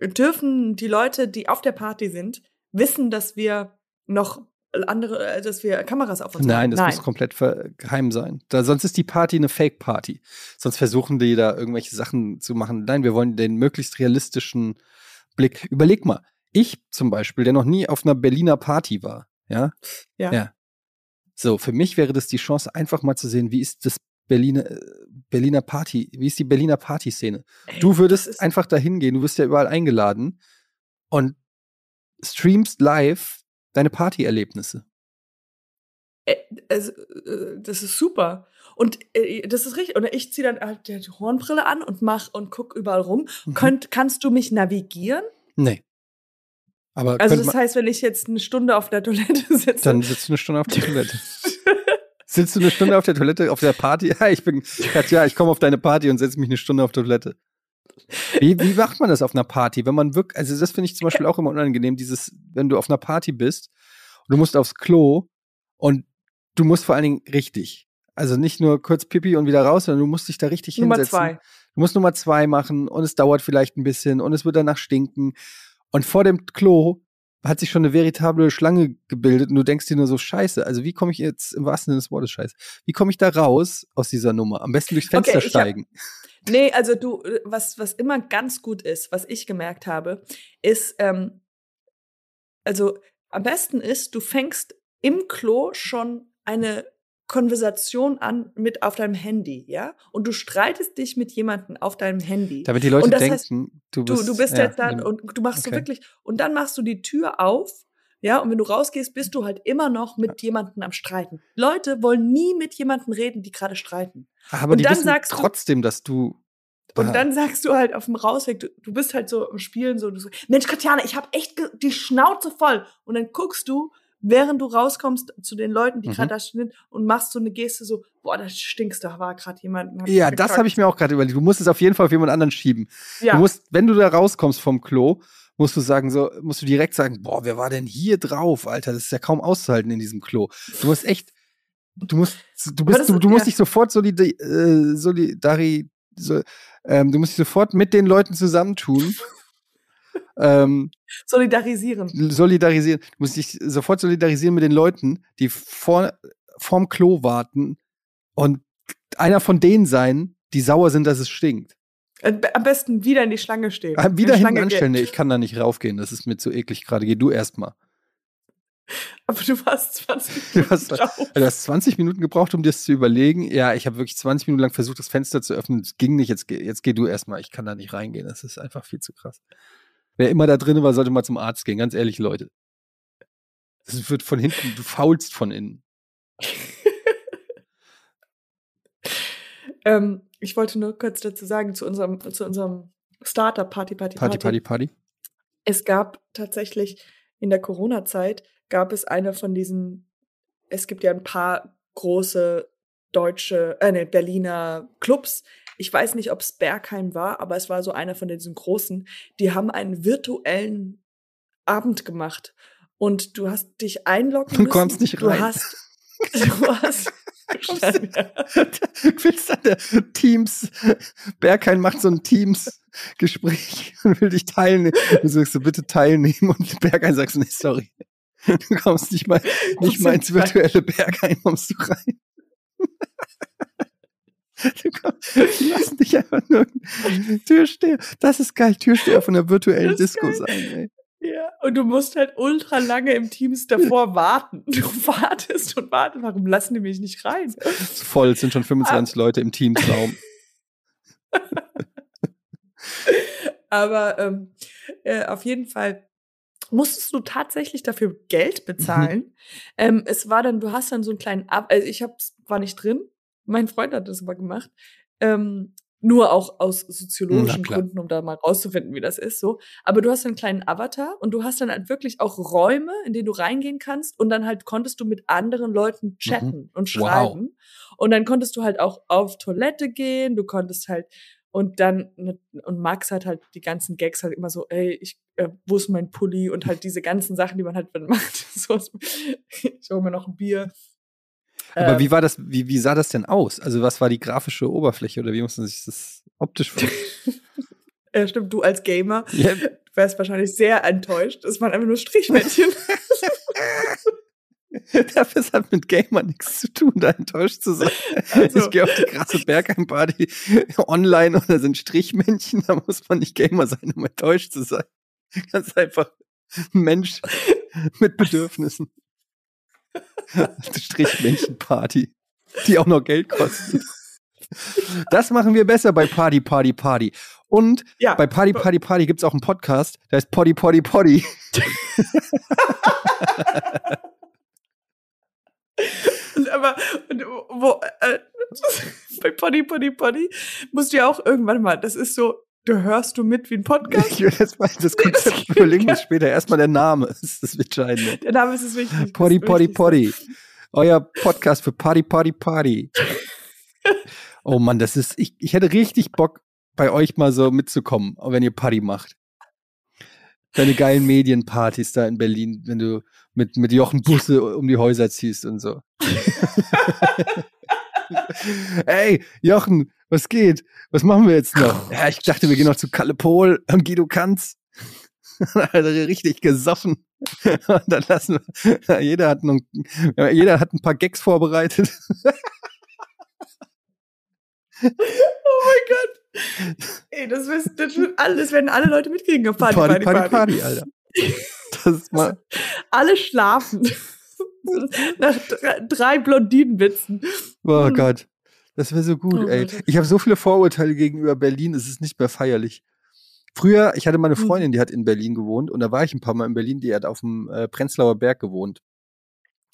dürfen die Leute, die auf der Party sind, wissen, dass wir noch andere, äh, dass wir Kameras auf uns Nein, das Nein. muss komplett geheim sein. Da, sonst ist die Party eine Fake-Party. Sonst versuchen die da irgendwelche Sachen zu machen. Nein, wir wollen den möglichst realistischen Blick. Überleg mal, ich zum Beispiel, der noch nie auf einer Berliner Party war, ja? Ja. ja. So, für mich wäre das die Chance, einfach mal zu sehen, wie ist das Berliner, äh, Berliner Party, wie ist die Berliner Partyszene? Du würdest einfach dahin gehen, du wirst ja überall eingeladen und streamst live deine Partyerlebnisse? Also, äh, das ist super. Und äh, das ist richtig. Und ich ziehe dann halt die Hornbrille an und mach und guck überall rum. Mhm. Könnt, kannst du mich navigieren? Nee. Aber also das heißt, wenn ich jetzt eine Stunde auf der Toilette sitze. Dann sitzt du eine Stunde auf der Toilette. Sitzt du eine Stunde auf der Toilette, auf der Party? Ja, ich bin, Katja, ich komme auf deine Party und setze mich eine Stunde auf der Toilette. Wie, wie macht man das auf einer Party? Wenn man wirklich, also das finde ich zum Beispiel auch immer unangenehm, dieses, wenn du auf einer Party bist und du musst aufs Klo und du musst vor allen Dingen richtig. Also nicht nur kurz Pipi und wieder raus, sondern du musst dich da richtig Nummer hinsetzen. zwei. Du musst Nummer zwei machen und es dauert vielleicht ein bisschen und es wird danach stinken. Und vor dem Klo hat sich schon eine veritable Schlange gebildet und du denkst dir nur so, scheiße, also wie komme ich jetzt im wahrsten Sinne des Wortes scheiße? Wie komme ich da raus aus dieser Nummer? Am besten durchs Fenster Okay, steigen. Nee, also du, was, was immer ganz gut ist, was ich gemerkt habe, ist, ähm, also am besten ist, du fängst im Klo schon eine Konversation an mit auf deinem Handy, ja? Und du streitest dich mit jemandem auf deinem Handy. Damit die Leute Und das denken, heißt, du Du, bist, du bist ja, jetzt dann und du machst so okay. wirklich und dann machst du die Tür auf, ja, und wenn du rausgehst, bist du halt immer noch mit jemandem am Streiten. Leute wollen nie mit jemandem reden, die gerade streiten. Aber und die dann wissen sagst du- trotzdem, dass du Und Ah. dann sagst du halt auf dem Rausweg, du, du bist halt so im Spielen so, so, Mensch, Katjana, ich habe echt die Schnauze voll. Und dann guckst du, während du rauskommst zu den Leuten, die Mhm. gerade da stehen und machst so eine Geste so, boah, da stinkst, da war gerade jemand. Ja, das habe ich mir auch gerade überlegt. Du musst es auf jeden Fall auf jemand anderen schieben. Ja, Du musst, wenn du da rauskommst vom Klo, musst du sagen, so, musst du direkt sagen, boah, wer war denn hier drauf, Alter? Das ist ja kaum auszuhalten in diesem Klo. Du musst echt, du musst, du bist, du, du musst dich sofort solidari, äh, solidari so, ähm, du musst dich sofort mit den Leuten zusammentun. ähm, solidarisieren. solidarisieren. Du musst dich sofort solidarisieren mit den Leuten, die vor, vorm Klo warten und einer von denen sein, die sauer sind, dass es stinkt. Äh, Am besten wieder in die Schlange stehen. Ah, Wieder hinten Schlange anstellen. Nee, ich kann da nicht raufgehen. Das ist mir zu eklig gerade. Geh du erst mal. Aber du warst 20 Du Minuten hast, drauf. du hast 20 Minuten gebraucht, um dir das zu überlegen. Ja, ich habe wirklich 20 Minuten lang versucht, das Fenster zu öffnen. Es ging nicht. Jetzt, geh- jetzt geh du erst mal. Ich kann da nicht reingehen. Das ist einfach viel zu krass. Wer immer da drin war, sollte mal zum Arzt gehen. Ganz ehrlich, Leute. Das wird von hinten, du faulst von innen. Ähm, ich wollte nur kurz dazu sagen, zu unserem, zu unserem Starter Party, Party, Party, Party, Party. Es gab tatsächlich in der Corona-Zeit gab es eine von diesen, es gibt ja ein paar große deutsche, äh, nee, Berliner Clubs. Ich weiß nicht, ob es Bergheim war, aber es war so einer von diesen großen. Die haben einen virtuellen Abend gemacht. Und du hast dich einloggen Du müssen. kommst nicht Du rein. hast, du hast, Du willst an der Teams, Bergheim macht so ein Teams-Gespräch und will dich teilnehmen. Du sagst so, bitte teilnehmen und Bergheim sagst, nee, sorry. Du kommst nicht mal, nicht mal ins virtuelle Bergheim, kommst du rein. Du kommst, die lassen dich einfach nur Türsteher. Das ist geil, Türsteher von der virtuellen Disco geil. sein, ey. Und du musst halt ultra lange im Teams davor warten. Du wartest und wartest. Warum lassen die mich nicht rein? Ist voll, es sind schon 25 Leute im Teamsraum. Aber ähm, äh, auf jeden Fall musstest du tatsächlich dafür Geld bezahlen. ähm, es war dann, du hast dann so einen kleinen Ab, also ich hab's, war nicht drin. Mein Freund hat das aber gemacht. Ähm, nur auch aus soziologischen Na. Gründen, um da mal rauszufinden, wie das ist, so. Aber du hast einen kleinen Avatar und du hast dann halt wirklich auch Räume, in denen du reingehen kannst und dann halt konntest du mit anderen Leuten chatten und Mhm. Wow. schreiben. Und dann konntest du halt auch auf Toilette gehen, du konntest halt und dann, ne- und Max hat halt die ganzen Gags halt immer so, ey, ich, äh, wo ist mein Pulli? Und halt diese ganzen Sachen, die man halt dann macht. So, ich hole mir noch ein Bier. Aber Ähm, wie war das, wie, wie sah das denn aus? Also was war die grafische Oberfläche oder wie muss man sich das optisch vorstellen? äh, stimmt, du als Gamer du wärst wahrscheinlich sehr enttäuscht. Es waren einfach nur Strichmännchen. das hat mit Gamer nichts zu tun, da enttäuscht zu sein. Also- Ich gehe auf die krasse Bergheim-Party online und da sind Strichmännchen, da muss man nicht Gamer sein, um enttäuscht zu sein. Ganz einfach ein Mensch mit Bedürfnissen. Strichmännchen-Party, die auch noch Geld kostet. Das machen wir besser bei Party, Party, Party. Und ja, bei Party, Party, Party gibt's auch einen Podcast, der heißt Poddy, Poddy. und aber wo, äh, bei Poddy, Poddy, Poddy musst du ja auch irgendwann mal, das ist so, du hörst du mit wie ein Podcast. Ich mal das Konzept überlegen wir später. Erstmal der Name ist das Entscheidende. Der Name ist es wichtig. Poddy, Das Wichtigste. Poddy. Euer Podcast für Party, Party, Party. Oh Mann, das ist, ich, ich hätte richtig Bock, bei euch mal so mitzukommen, wenn ihr Party macht. deine geilen Medienpartys da in Berlin, wenn du mit, mit Jochen Busse um die Häuser ziehst und so. Ey, Jochen, was geht? Was machen wir jetzt noch? Ja, ich dachte, wir gehen noch zu Kalle Pol und Guido Kanz. also richtig gesoffen. Und dann lassen wir, jeder hat, noch, jeder hat ein paar Gags vorbereitet. oh mein Gott. Ey, das, wird, das, wird alle, das werden alle Leute mitkriegen auf Party, Party, Party, Party, Party Alter. Das ist mal. alle schlafen. Nach drei Blondinenwitzen. Oh hm. Gott. Das wäre so gut, oh, ey. Ich habe so viele Vorurteile gegenüber Berlin, es ist nicht mehr feierlich. Früher, ich hatte mal eine hm. Freundin, die hat in Berlin gewohnt und da war ich ein paar Mal in Berlin, die hat auf dem äh, Prenzlauer Berg gewohnt.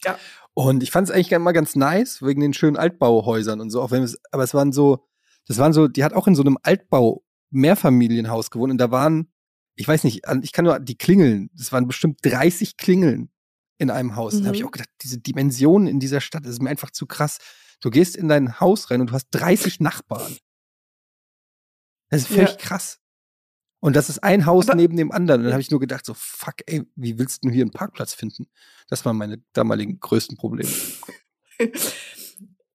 Ja. Und ich fand es eigentlich immer ganz nice, wegen den schönen Altbauhäusern und so, auch wenn es, aber es waren so, das waren so, die hat auch in so einem Altbau Mehrfamilienhaus gewohnt und da waren, ich weiß nicht, ich kann nur die Klingeln, das waren bestimmt 30 Klingeln in einem Haus. Mhm. Da habe ich auch gedacht, diese Dimensionen in dieser Stadt, das ist mir einfach zu krass. Du gehst in dein Haus rein und du hast 30 Nachbarn. Das ist völlig ja. krass. Und das ist ein Haus Aber neben dem anderen. Und dann habe ich nur gedacht, so, fuck, ey, wie willst du hier einen Parkplatz finden? Das waren meine damaligen größten Probleme.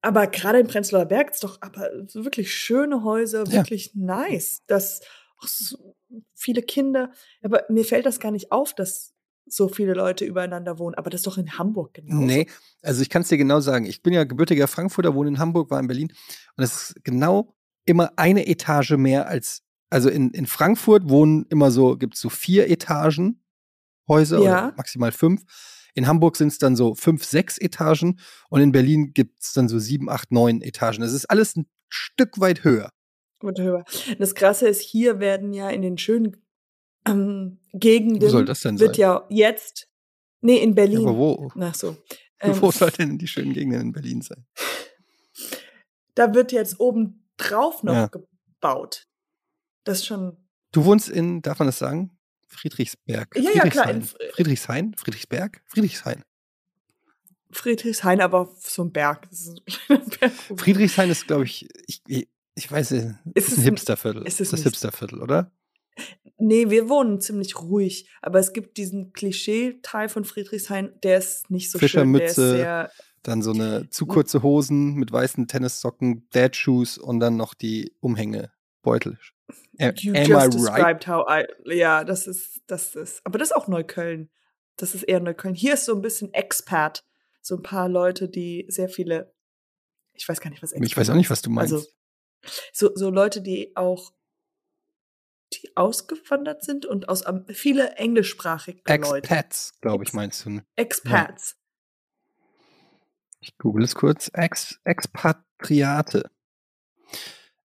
aber gerade in Prenzlauer Berg ist doch aber wirklich schöne Häuser, wirklich ja. nice. Das so viele Kinder, aber mir fällt das gar nicht auf, dass so viele Leute übereinander wohnen, aber das ist doch in Hamburg genau. Nee, also ich kann es dir genau sagen. Ich bin ja gebürtiger Frankfurter, wohne in Hamburg, war in Berlin und es ist genau immer eine Etage mehr als also in, in Frankfurt wohnen immer so, gibt es so vier Etagen Häuser ja. oder maximal fünf. In Hamburg sind es dann so fünf, sechs Etagen und in Berlin gibt es dann so sieben, acht, neun Etagen. Das ist alles ein Stück weit höher. Und höher. Das Krasse ist, hier werden ja in den schönen ähm, Gegenden wo soll das denn wird sein? ja jetzt, nee, in Berlin. Ja, aber wo? Ach so. Ähm, wo soll denn die schönen Gegenden in Berlin sein? Da wird jetzt oben drauf noch ja. gebaut. Das ist schon. Du wohnst in, darf man das sagen? Friedrichsberg. Ja, ja, klar. In Friedrichshain? Friedrichsberg? Friedrichshain. Friedrichshain, aber auf so ein Berg. Berg Friedrichshain ist, glaube ich, ich, ich weiß nicht, ist, ist ein Hipsterviertel. Ist, ist das? Hipsterviertel, oder? Nee, wir wohnen ziemlich ruhig, aber es gibt diesen Klischee-Teil von Friedrichshain, der ist nicht so Fischermütze, schön. Sehr dann so eine zu kurze Hosen mit weißen Tennissocken, Dad-Shoes und dann noch die Umhängebeutel. You Am just described right? how I. Ja, das ist, das ist. Aber das ist auch Neukölln. Das ist eher Neukölln. Hier ist so ein bisschen Expert. So ein paar Leute, die sehr viele. Ich weiß gar nicht, was Expert Ich weiß auch nicht, was du meinst. Also, so, so Leute, die auch die ausgewandert sind und aus um, viele englischsprachige Leute. Expats, glaube ich, meinst du. Ne? Expats. Ja. Ich google es kurz. Ex Expatriate.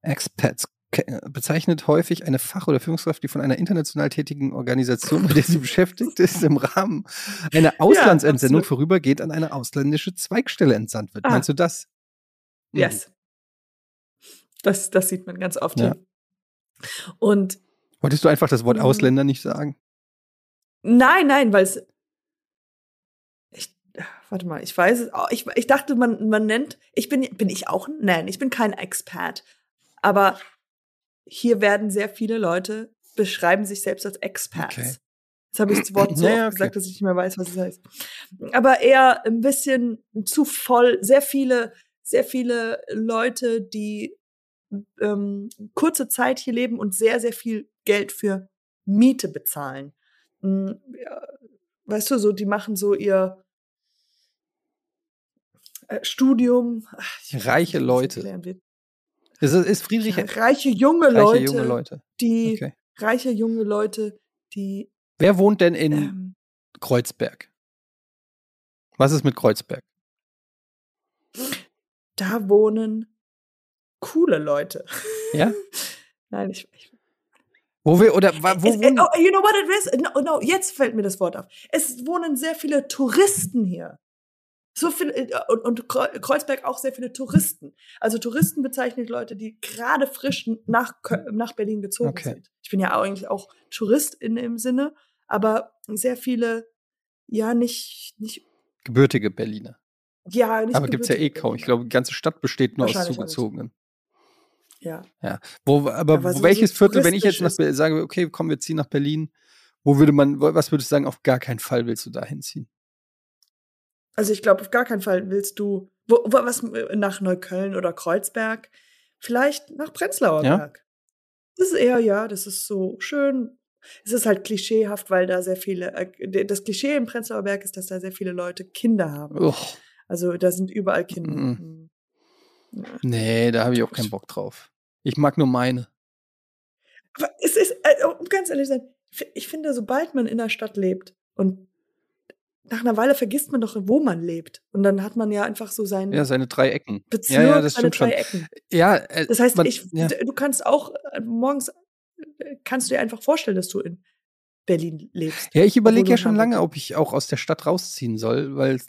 Expats bezeichnet häufig eine Fach- oder Führungskraft, die von einer international tätigen Organisation, bei der sie beschäftigt ist, im Rahmen einer Auslandsentsendung ja, vorübergehend an eine ausländische Zweigstelle entsandt wird. Ah. Meinst du das? Mhm. Yes. Das, das sieht man ganz oft. Ja. Und Wolltest du einfach das Wort mhm. Ausländer nicht sagen? Nein, nein, weil es. Ich, warte mal, ich weiß es. Ich, ich dachte, man, man nennt. Ich bin, bin ich auch? Nein, ich bin kein Expert. Aber hier werden sehr viele Leute beschreiben sich selbst als Experts. Okay. Jetzt habe ich das Wort so ja, okay. gesagt, dass ich nicht mehr weiß, was es heißt. Aber eher ein bisschen zu voll. Sehr viele, sehr viele Leute, die ähm, kurze Zeit hier leben und sehr, sehr viel Geld für Miete bezahlen. Hm, weißt du, so, die machen so ihr äh, Studium. Reiche Leute. Ist, ist Friedrich reiche junge reiche Leute, junge Leute. die okay. reiche junge Leute, die Wer wohnt denn in ähm, Kreuzberg? Was ist mit Kreuzberg? Da wohnen coole Leute. Ja? Nein, ich, ich wo wir oder wo es, wohnen? Oh, you know what it is? No, no, jetzt fällt mir das Wort auf. Es wohnen sehr viele Touristen hier. So viel, äh, und, und Kreuzberg auch sehr viele Touristen. Also Touristen bezeichnet Leute, die gerade frisch nach, nach Berlin gezogen okay. sind. Ich bin ja eigentlich auch Tourist in dem Sinne, aber sehr viele, ja, nicht, nicht. Gebürtige Berliner. Ja, nicht Aber gibt's ja eh kaum. Ich glaube, die ganze Stadt besteht nur aus Zugezogenen. Ja. Ja. Wo, aber, aber wo, welches so Viertel, wenn ich jetzt nach, sage, okay, komm, wir ziehen nach Berlin, Wo würde man, was würdest du sagen, auf gar keinen Fall willst du da hinziehen? Also ich glaube, auf gar keinen Fall willst du, wo, was nach Neukölln oder Kreuzberg, vielleicht nach Prenzlauer Ja? Berg. Das ist eher, ja, das ist so schön. Es ist halt klischeehaft, weil da sehr viele, äh, das Klischee im Prenzlauer Berg ist, dass da sehr viele Leute Kinder haben. Uch, Also da sind überall Kinder. Mhm. Nee, da habe ich auch keinen Bock drauf. Ich mag nur meine. Aber es ist, äh, um ganz ehrlich zu sein, ich finde, sobald man in der Stadt lebt und nach einer Weile vergisst man doch, wo man lebt. Und dann hat man ja einfach so seinen Ja, seine drei Ecken. Bezirk, ja, ja, das seine stimmt schon. drei Ecken. Ja, äh, Das heißt, man, ich, ja. du kannst auch äh, morgens äh, kannst du dir einfach vorstellen, dass du in Berlin lebst. Ja, ich überlege ja schon lange, ob ich auch aus der Stadt rausziehen soll, weil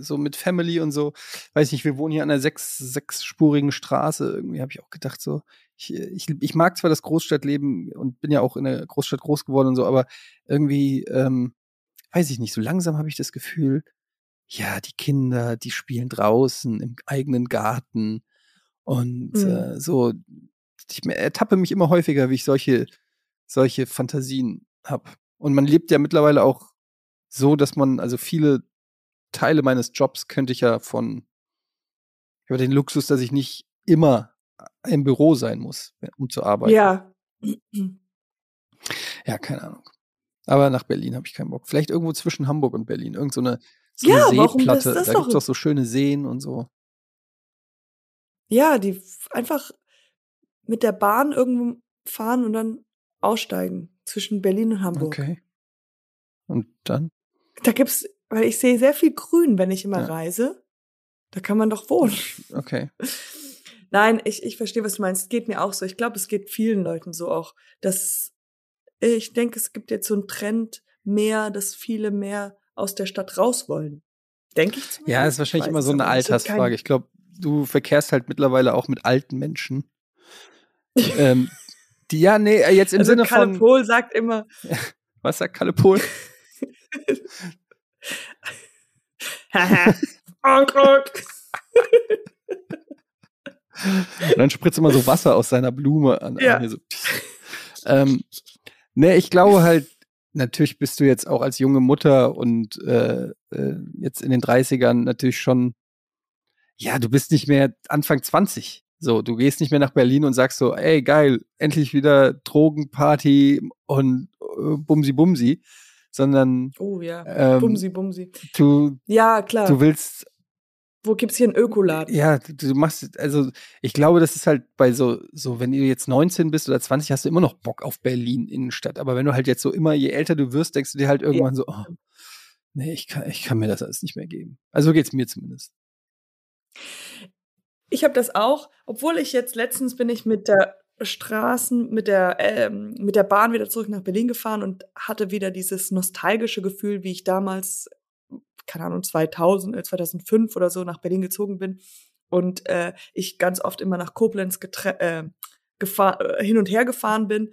so mit Family und so, weiß nicht, wir wohnen hier an einer sechs, sechsspurigen Straße. Irgendwie habe ich auch gedacht, so, ich, ich, ich mag zwar das Großstadtleben und bin ja auch in der Großstadt groß geworden und so, aber irgendwie, ähm, weiß ich nicht, so langsam habe ich das Gefühl, ja, die Kinder, die spielen draußen im eigenen Garten und Mhm. äh, so, ich ertappe mich immer häufiger, wie ich solche, solche Fantasien habe. Und man lebt ja mittlerweile auch so, dass man, also viele Teile meines Jobs könnte ich ja von, ich habe den Luxus, dass ich nicht immer im Büro sein muss, um zu arbeiten. Ja. Ja, keine Ahnung. Aber nach Berlin habe ich keinen Bock. Vielleicht irgendwo zwischen Hamburg und Berlin. Irgend so eine, so Ja, eine Seeplatte. da doch- gibt's doch so schöne Seen und so. Ja, die einfach mit der Bahn irgendwo fahren und dann aussteigen zwischen Berlin und Hamburg. Okay. Und dann? Da gibt's, weil ich sehe sehr viel Grün, wenn ich immer Ja. reise. Da kann man doch wohnen. Okay. Nein, ich, ich verstehe, was du meinst. Es geht mir auch so. Ich glaube, es geht vielen Leuten so auch, dass ich denke, es gibt jetzt so einen Trend mehr, dass viele mehr aus der Stadt raus wollen. Denke ich zumindest. Ja, ist wahrscheinlich Ich immer so eine Altersfrage. Ich glaube, du verkehrst halt mittlerweile auch mit alten Menschen. ähm, die, ja, nee, äh, jetzt im also Sinne Kalle von, Pohl sagt immer, was sagt Kalle Pohl? Und dann spritzt immer so Wasser aus seiner Blume an. Ja. an so. ähm, nee, ich glaube halt, natürlich bist du jetzt auch als junge Mutter und äh, äh, jetzt in den 30ern natürlich schon, ja, du bist nicht mehr Anfang 20. So, du gehst nicht mehr nach Berlin und sagst so, ey, geil, endlich wieder Drogenparty und äh, Bumsi Bumsi, sondern Oh ja, ähm, Bumsi, Bumsi. du, Ja, klar. du willst Wo gibt's hier einen Ökoladen? Ja, du, du machst, also ich glaube, das ist halt bei so, so, wenn du jetzt 19 bist oder 20, hast du immer noch Bock auf Berlin Innenstadt. Aber wenn du halt jetzt so immer, je älter du wirst, denkst du dir halt irgendwann so, oh, nee, ich kann, ich kann mir das alles nicht mehr geben. Also so geht's mir zumindest. Ich habe das auch, obwohl ich jetzt letztens bin ich mit der Straßen, mit der, ähm, mit der Bahn wieder zurück nach Berlin gefahren und hatte wieder dieses nostalgische Gefühl, wie ich damals, keine Ahnung, 2000, äh, 2005 oder so nach Berlin gezogen bin und äh, ich ganz oft immer nach Koblenz äh, gefahr, äh, hin und her gefahren bin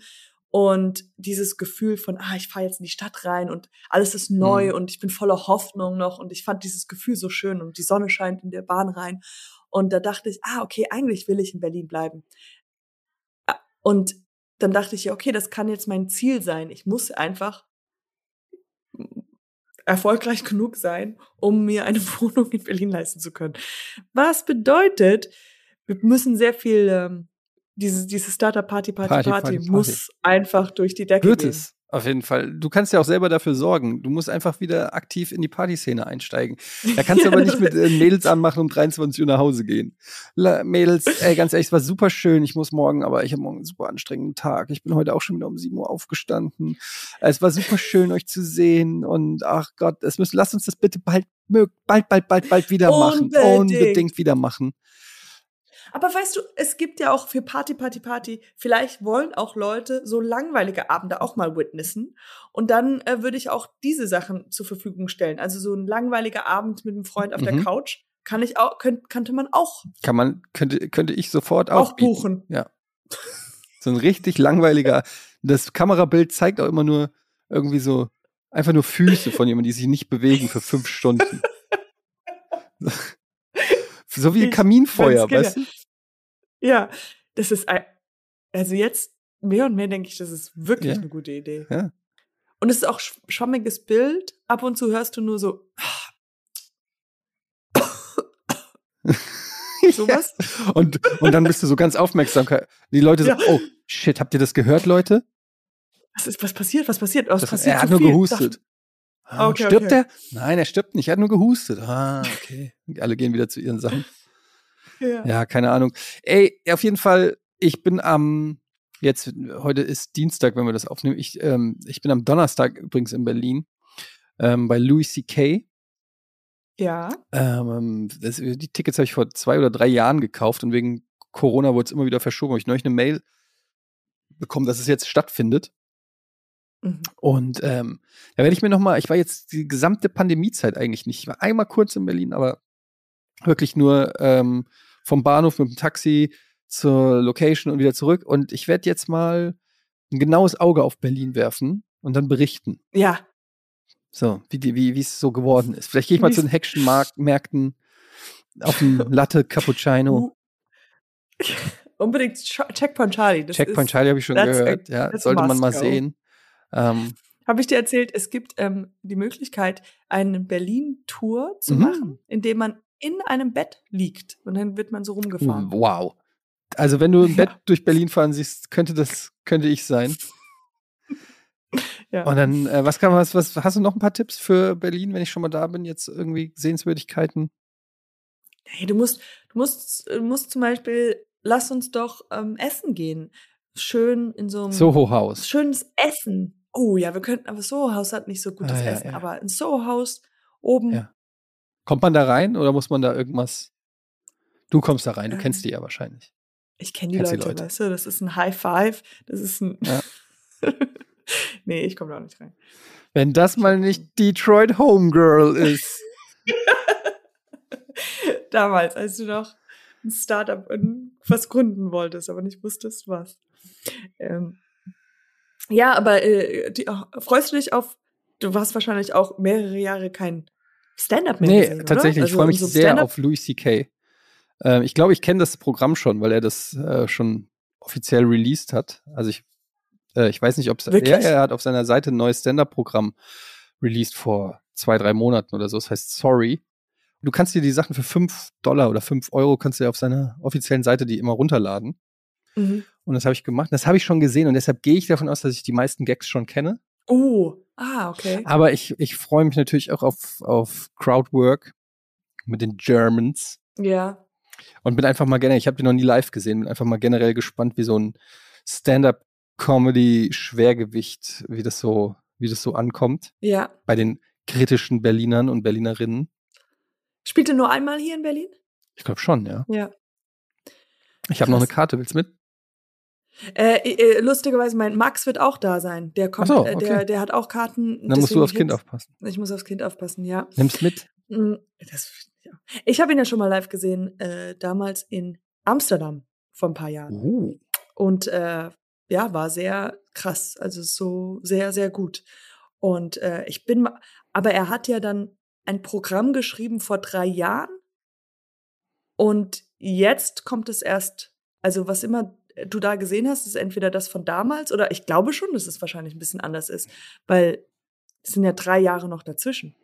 und dieses Gefühl von, ah, ich fahre jetzt in die Stadt rein und alles ist neu Mhm. und ich bin voller Hoffnung noch und ich fand dieses Gefühl so schön und die Sonne scheint in der Bahn rein und da dachte ich, ah, okay, eigentlich will ich in Berlin bleiben. Und dann dachte ich, ja, okay, das kann jetzt mein Ziel sein. Ich muss einfach erfolgreich genug sein, um mir eine Wohnung in Berlin leisten zu können. Was bedeutet, wir müssen sehr viel, ähm, diese, diese Startup Party, Party, Party, Party, Party, Party. muss einfach durch die Decke Wird gehen. es, auf jeden Fall. Du kannst ja auch selber dafür sorgen. Du musst einfach wieder aktiv in die Partyszene einsteigen. Da kannst du aber nicht mit äh, Mädels anmachen um 23 Uhr nach Hause gehen. La, Mädels, ey, ganz ehrlich, es war super schön. Ich muss morgen, aber ich habe morgen einen super anstrengenden Tag. Ich bin heute auch schon wieder um 7 Uhr aufgestanden. Es war super schön, euch zu sehen. Und ach Gott, es müssen, lasst uns das bitte bald, bald, bald, bald, bald wieder machen. Unbedingt. Unbedingt wieder machen. Aber weißt du, es gibt ja auch für Party, Party, Party, vielleicht wollen auch Leute so langweilige Abende auch mal witnessen. Und dann äh, würde ich auch diese Sachen zur Verfügung stellen. Also so ein langweiliger Abend mit einem Freund auf der Mhm. Couch kann ich auch, könnt, könnte man auch, Kann man, könnte, könnte ich sofort auch, auch bieten. buchen. Ja. So ein richtig langweiliger. Das Kamerabild zeigt auch immer nur irgendwie so einfach nur Füße von jemandem, die sich nicht bewegen für fünf Stunden. so wie Ich Kaminfeuer, find's weißt du? Ja, das ist, ein, also jetzt mehr und mehr denke ich, das ist wirklich Ja. eine gute Idee. Ja. Und es ist auch sch- schwammiges Bild. Ab und zu hörst du nur so. Sowas? Und, und dann bist du so ganz aufmerksam. Die Leute so, Ja. oh, shit, habt ihr das gehört, Leute? Was, ist, was passiert? Was passiert? Oh, es Das, passiert er hat nur viel. gehustet. Ah, Okay, stirbt okay. er? Nein, er stirbt nicht. Er hat nur gehustet. Ah, okay. Alle gehen wieder zu ihren Sachen. Ja. Ja, keine Ahnung. Ey, auf jeden Fall, ich bin am, jetzt, heute ist Dienstag, wenn wir das aufnehmen. Ich, ähm, ich bin am Donnerstag übrigens in Berlin ähm, bei Louis C.K. ja. Ähm, das, die Tickets habe ich vor zwei oder drei Jahren gekauft und wegen Corona wurde es immer wieder verschoben. Habe ich neulich eine Mail bekommen, dass es jetzt stattfindet. Mhm. Und ähm, da werde ich mir noch mal, ich war jetzt die gesamte Pandemiezeit eigentlich nicht. Ich war einmal kurz in Berlin, aber wirklich nur ähm, vom Bahnhof mit dem Taxi zur Location und wieder zurück. Und ich werde jetzt mal ein genaues Auge auf Berlin werfen und dann berichten. Ja. So, wie es so geworden ist. Vielleicht gehe ich mal Wie's- zu den Hexenmärkten auf dem Latte Cappuccino. Unbedingt Ch- Checkpoint Charlie. Das Checkpoint ist- Charlie habe ich schon that's a- gehört. Ja, sollte man mal go. sehen. Ähm, Habe ich dir erzählt, es gibt ähm, die Möglichkeit, eine Berlin-Tour zu Mhm. machen, indem man in einem Bett liegt und dann wird man so rumgefahren. Wow. Also wenn du im Ja. Bett durch Berlin fahren siehst, könnte das, könnte ich sein. Ja. Und dann, äh, was kann man, was, was, hast du noch ein paar Tipps für Berlin, wenn ich schon mal da bin, jetzt irgendwie Sehenswürdigkeiten? Hey, du musst, du musst, du musst zum Beispiel, lass uns doch ähm, essen gehen. Schön in so einem Soho-Haus. schönes Essen. Oh ja, wir könnten, aber Soho-Haus hat nicht so gutes Ah, ja, Essen, ja. aber ein Soho-Haus oben. Kommt man da rein oder muss man da irgendwas? Du kommst da rein, du Ähm, kennst die ja wahrscheinlich. Ich kenne die Kennst die Leute, Leute. weißt du, das ist ein High Five, das ist ein. Ja. nee, ich komme da auch nicht rein. Wenn das mal nicht Detroit Homegirl ist. Damals, als du noch ein Startup und was gründen wolltest, aber nicht wusstest, was. Ähm, ja, aber äh, die, freust du dich auf, du warst wahrscheinlich auch mehrere Jahre kein Stand-up mehr Nee, gesehen, tatsächlich. oder? ich freue mich so sehr auf Louis C.K. Ähm, ich glaube, ich kenne das Programm schon, weil er das äh, schon offiziell released hat. Also ich, äh, ich weiß nicht, ob es. Ja, er hat auf seiner Seite ein neues Stand-up-Programm released vor zwei, drei Monaten oder so. Das heißt Sorry. Du kannst dir die Sachen für fünf Dollar oder fünf Euro kannst du dir auf seiner offiziellen Seite die immer runterladen. Mhm. Und das habe ich gemacht. Das habe ich schon gesehen und deshalb gehe ich davon aus, dass ich die meisten Gags schon kenne. Oh, ah, okay. Aber ich, ich freue mich natürlich auch auf, auf Crowdwork mit den Germans. Ja. Und bin einfach mal generell, ich habe die noch nie live gesehen, bin einfach mal generell gespannt, wie so ein Stand-up-Comedy-Schwergewicht, wie das so, wie das so ankommt Ja. bei den kritischen Berlinern und Berlinerinnen. Spielte nur einmal hier in Berlin? Ich glaube schon, ja. Ja. Ich habe noch eine. Karte, willst du mit? Äh, äh, lustigerweise, mein Max wird auch da sein. Der kommt, so, äh, okay. der, der hat auch Karten. Dann musst du aufs Kind aufpassen. Ich muss aufs Kind aufpassen, ja. Nimm's mit. Mm, Das, ja. Ich habe ihn ja schon mal live gesehen, äh, damals in Amsterdam vor ein paar Jahren. Oh. Und äh, ja, war sehr krass. Also so sehr, sehr gut. Und äh, ich bin, aber er hat ja dann ein Programm geschrieben vor drei Jahren. Und jetzt kommt es erst, also was immer du da gesehen hast, ist entweder das von damals oder ich glaube schon, dass es wahrscheinlich ein bisschen anders ist, weil es sind ja drei Jahre noch dazwischen.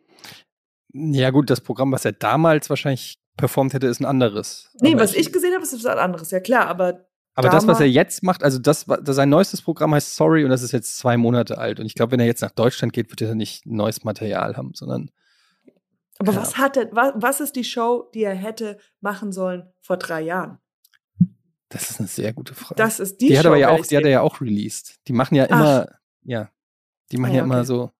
Ja, gut, das Programm, was er damals wahrscheinlich performt hätte, ist ein anderes. Nee, Aber was ich gesehen habe, ist was anderes, ja klar, aber Aber das, was er jetzt macht, also das sein neuestes Programm heißt Sorry und das ist jetzt zwei Monate alt. Und ich glaube, wenn er jetzt nach Deutschland geht, wird er nicht neues Material haben, sondern Aber Ja. was hat er, was, was ist die Show, die er hätte machen sollen vor drei Jahren? Das ist eine sehr gute Frage. Das ist die, die, Show. hat aber ja auch, die hat er ja auch released. Die machen ja immer, ja, die machen Ah, ja, ja, immer okay. so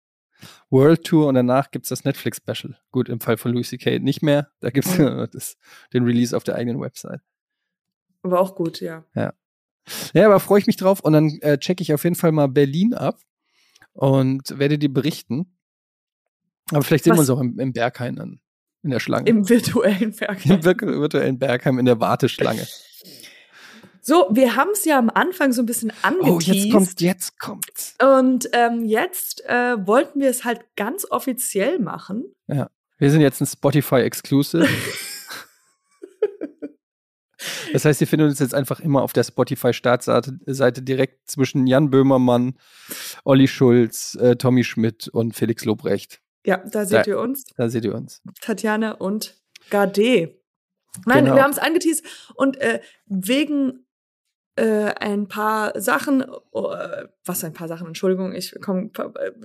World Tour und danach gibt's das Netflix Special. Gut, im Fall von Louis C.K. nicht mehr. Da gibt's Mhm. das, den Release auf der eigenen Website. Aber auch gut, ja. Ja, aber freue ich mich drauf und dann äh, checke ich auf jeden Fall mal Berlin ab und werde dir berichten. Aber vielleicht sehen wir Was- uns auch im, im Berghain dann in der Schlange. Im virtuellen Werk. Im vir- virtuellen Bergheim in der Warteschlange. So, wir haben es ja am Anfang so ein bisschen angeteased. Oh, jetzt kommt, jetzt kommt. Und ähm, jetzt äh, wollten wir es halt ganz offiziell machen. Wir sind jetzt ein Spotify Exclusive. Das heißt, ihr findet uns jetzt einfach immer auf der Spotify-Startseite direkt zwischen Jan Böhmermann, Olli Schulz, äh, Tommy Schmidt und Felix Lobrecht. Ja, da seht da, ihr uns. Da seht ihr uns. Tatjana und Gade. Nein, genau. wir haben es angeteased und äh, wegen äh, ein paar Sachen, oh, was ein paar Sachen, Entschuldigung, ich komm,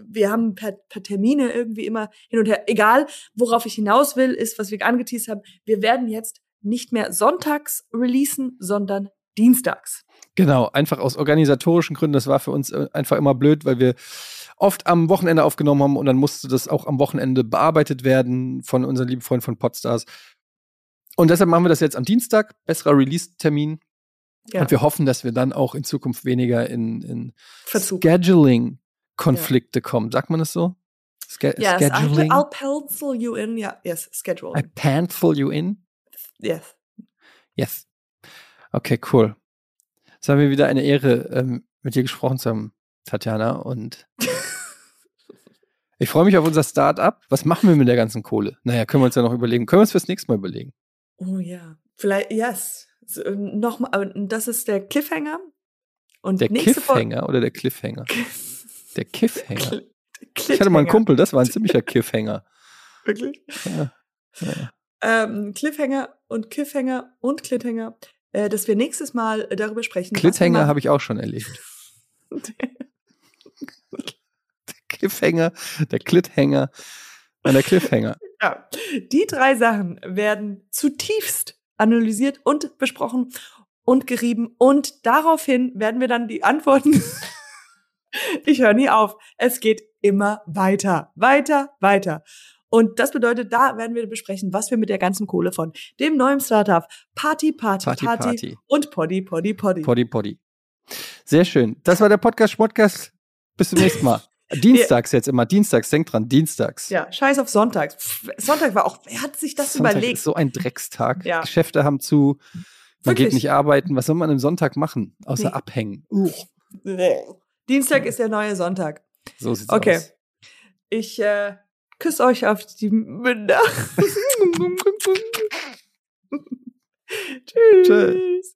wir haben per, per Termine irgendwie immer hin und her. Egal, worauf ich hinaus will, ist, was wir angeteased haben, wir werden jetzt nicht mehr sonntags releasen, sondern dienstags. Genau, einfach aus organisatorischen Gründen. Das war für uns äh, einfach immer blöd, weil wir oft am Wochenende aufgenommen haben und dann musste das auch am Wochenende bearbeitet werden von unseren lieben Freunden von Podstars. Und deshalb machen wir das jetzt am Dienstag, besserer Release-Termin. Ja. Und wir hoffen, dass wir dann auch in Zukunft weniger in, in Scheduling-Konflikte ja. kommen. Sagt man das so? Ske yes, Scheduling? I'll pencil you in. Yeah, yes, schedule. I pencil you in? Yes. Yes. Okay, cool. Es war mir wieder eine Ehre, ähm, mit dir gesprochen zu haben, Tatjana. Und ich freue mich auf unser Start-up. Was machen wir mit der ganzen Kohle? Naja, können wir uns ja noch überlegen. Können wir uns fürs nächste Mal überlegen. Oh ja. Vielleicht, yes. Äh, Nochmal, das ist der Cliffhanger. Und der Cliffhanger oder der Cliffhanger? der Cliffhanger. Ich hatte mal einen Kumpel, das war ein ziemlicher Cliffhanger. Wirklich? Ja. ja. Ähm, Cliffhanger und Cliffhanger und Cliffhanger, äh, dass wir nächstes Mal darüber sprechen. Cliffhanger habe ich auch schon erlebt. der Cliffhanger, der Cliffhanger und der Cliffhanger. Ja, die drei Sachen werden zutiefst analysiert und besprochen und gerieben und daraufhin werden wir dann die Antworten. ich höre nie auf. Es geht immer weiter, weiter, weiter. Und das bedeutet, da werden wir besprechen, was wir mit der ganzen Kohle von dem neuen Startup Party, Party, Party, Party, Party. und Poddy, Poddy, Poddy. Poddy, Poddy. Sehr schön. Das war der Podcast Schmodcast. Bis zum nächsten Mal. Dienstags jetzt immer, Dienstags, denk dran, Dienstags. Ja, scheiß auf Sonntags. Sonntag war auch, wer hat sich das Sonntag überlegt? Ist so ein Dreckstag. Ja. Geschäfte haben zu, man Wirklich? geht nicht arbeiten. Was soll man am Sonntag machen? Außer nee. abhängen. Uh. Dienstag ist der neue Sonntag. So sieht's okay. aus. Okay. Ich äh, küsse euch auf die Münder. Tschüss. Tschüss.